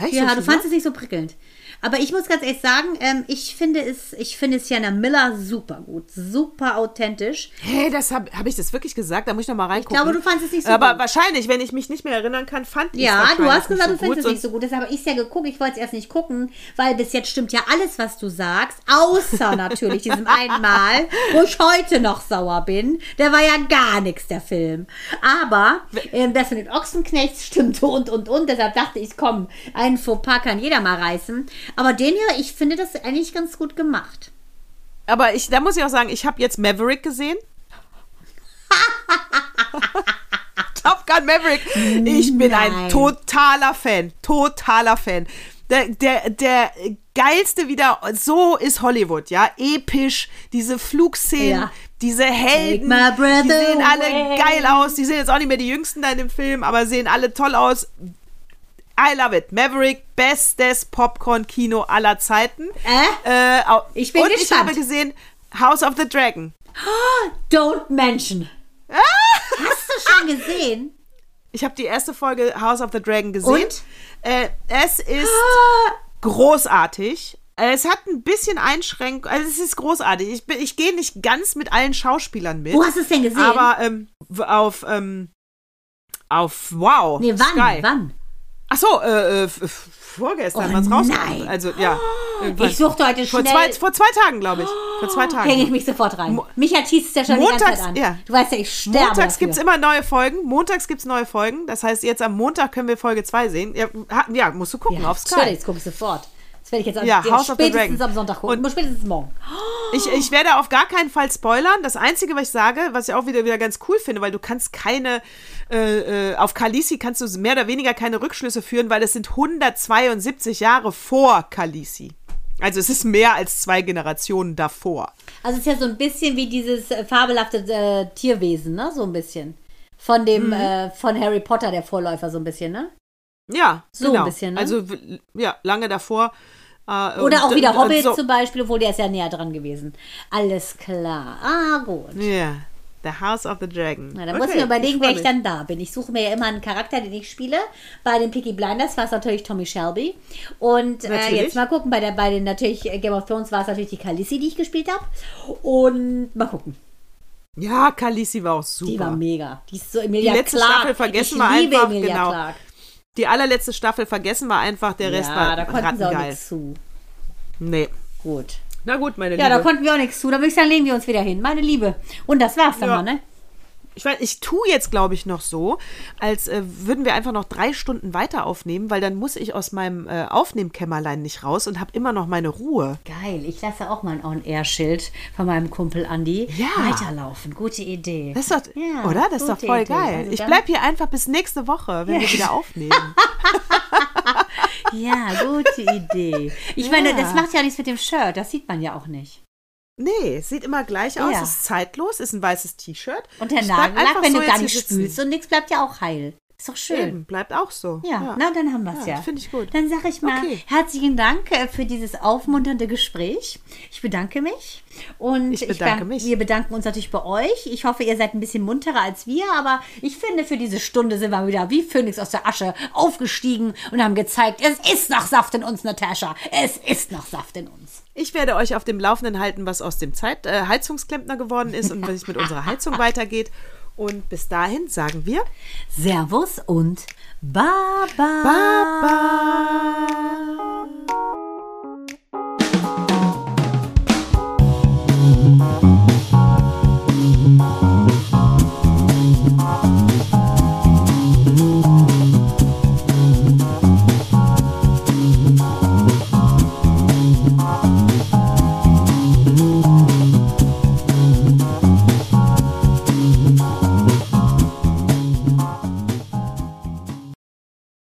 Echt? Ja, du fandest es nicht so prickelnd. Aber ich muss ganz ehrlich sagen, ähm, ich finde es, ich finde Sienna Miller super gut, super authentisch. Hey, das habe hab ich das wirklich gesagt? Da muss ich noch mal reingucken. glaube, du fandest es nicht so Aber gut. wahrscheinlich, wenn ich mich nicht mehr erinnern kann, fand ich es Ja, du hast gesagt, du so findest gut. es nicht so gut. Deshalb habe ich es ja geguckt. Ich wollte es erst nicht gucken, weil bis jetzt stimmt ja alles, was du sagst. Außer natürlich diesem einen Mal, wo ich heute noch sauer bin. Der war ja gar nichts, der Film. Aber ähm, das mit den Ochsenknechts stimmte und, und, und. Deshalb dachte ich, komm, einen Fauxpas kann jeder mal reißen. Aber den hier, ich finde das eigentlich ganz gut gemacht. Aber ich, da muss ich auch sagen, ich habe jetzt Maverick gesehen. Top Gun Maverick. Ich bin Nein. ein totaler Fan. Totaler Fan. Der, der, der geilste wieder, so ist Hollywood, ja. Episch, diese Flugszenen, Ja. diese Helden, die sehen alle away. geil aus. Die sind jetzt auch nicht mehr die jüngsten da in dem Film, aber sehen alle toll aus. I love it. Maverick, bestes Popcorn-Kino aller Zeiten. Äh? Äh, Ich bin und ich gespannt. habe gesehen House of the Dragon. Don't mention. Hast du schon gesehen? Ich habe die erste Folge House of the Dragon gesehen. Und? Äh, es ist großartig. Es hat ein bisschen Einschränkung, also es ist großartig. Ich, bin- ich gehe nicht ganz mit allen Schauspielern mit. Wo hast du es denn gesehen? Aber ähm, auf, ähm, Auf Wow. Nee, wann? Sky. Wann? Ach so, äh, äh, vorgestern, Oh, es rauskommt. nein. Also, ja. irgendwann. Ich suchte heute vor schnell. zwei, vor zwei Tagen, glaube ich. Vor zwei Tagen. Hänge ich mich sofort rein. Micha teast es ja schon die ganze Montags- Zeit an. ja. Du weißt ja, ich sterbe Montags gibt es immer neue Folgen. Montags gibt es neue Folgen. Das heißt, jetzt am Montag können wir Folge 2 sehen. Ja, ja, musst du gucken ja, auf Sky. Natürlich, gucke ich sofort. Das werde ich jetzt am- Ja, House spätestens am Sonntag gucken. Und spätestens morgen. Ich, ich werde auf gar keinen Fall spoilern. Das Einzige, was ich sage, was ich auch wieder, wieder ganz cool finde, weil du kannst keine, äh, äh, auf Khaleesi kannst du mehr oder weniger keine Rückschlüsse führen, weil es sind 172 Jahre vor Khaleesi. Also es ist mehr als zwei Generationen davor. Also es ist ja so ein bisschen wie dieses äh, fabelhafte äh, Tierwesen, ne? So ein bisschen. Von Mhm. dem, äh, von Harry Potter, der Vorläufer, so ein bisschen, ne? Ja, So ein genau. bisschen, ne? Also ja, lange davor. Äh, Oder auch wieder und Hobbit so. zum Beispiel, obwohl der ist ja näher dran gewesen. Alles klar. Ah, gut. Ja, The House of the Dragon. Na, dann Okay, muss ich mir überlegen, wer ich dann da bin. Ich suche mir ja immer einen Charakter, den ich spiele. Bei den Peaky Blinders war es natürlich Tommy Shelby. Und äh, jetzt mal gucken, bei, der, bei den natürlich äh, Game of Thrones war es natürlich die Khaleesi, die ich gespielt habe. Und mal gucken. Ja, Khaleesi war auch super. Die war mega. Die ist so Emilia letzte Clarke. Staffel vergessen ich wir einfach, Emilia genau. Clarke. Die allerletzte Staffel vergessen wir einfach, der Rest Ja, war da konnten sie auch nichts zu. Nee. Gut. Na gut, meine Ja, da Liebe. konnten wir auch nichts zu. Da würde ich sagen, legen wir uns wieder hin. Meine Liebe. Und das war's dann Ja. mal, ne? Ich weiß, ich tue jetzt, glaube ich, noch so, als äh, würden wir einfach noch drei Stunden weiter aufnehmen, weil dann muss ich aus meinem äh, Aufnehmkämmerlein nicht raus und habe immer noch meine Ruhe. Geil. Ich lasse auch mein On-Air-Schild von meinem Kumpel Andi Ja. weiterlaufen. Gute Idee. Das ist doch, Ja, oder? Das ist doch voll Idee. geil. Also ich dann- bleib hier einfach bis nächste Woche, wenn wir wieder aufnehmen. Ja, gute Idee. Ich meine, das macht ja nichts mit dem Shirt. Das sieht man ja auch nicht. Nee, es sieht immer gleich aus, Ja. ist zeitlos, ist ein weißes T-Shirt. Und der Nagellack, wenn so du gar nicht spülst und nichts, bleibt ja auch heil. Ist doch schön. Eben, bleibt auch so. Ja, na dann haben wir es Ja, ja. finde ich gut. Dann sage ich mal Okay. herzlichen Dank äh, für dieses aufmunternde Gespräch. Ich bedanke mich. Und Ich bedanke dank- mich. wir bedanken uns natürlich bei euch. Ich hoffe, ihr seid ein bisschen munterer als wir, aber ich finde, für diese Stunde sind wir wieder wie Phönix aus der Asche aufgestiegen und haben gezeigt, es ist noch Saft in uns, Natascha. Es ist noch Saft in uns. Ich werde euch auf dem Laufenden halten, was aus dem Zeit, äh, Heizungsklempner geworden ist und was mit unserer Heizung weitergeht. Und bis dahin sagen wir Servus und Baba. Baba.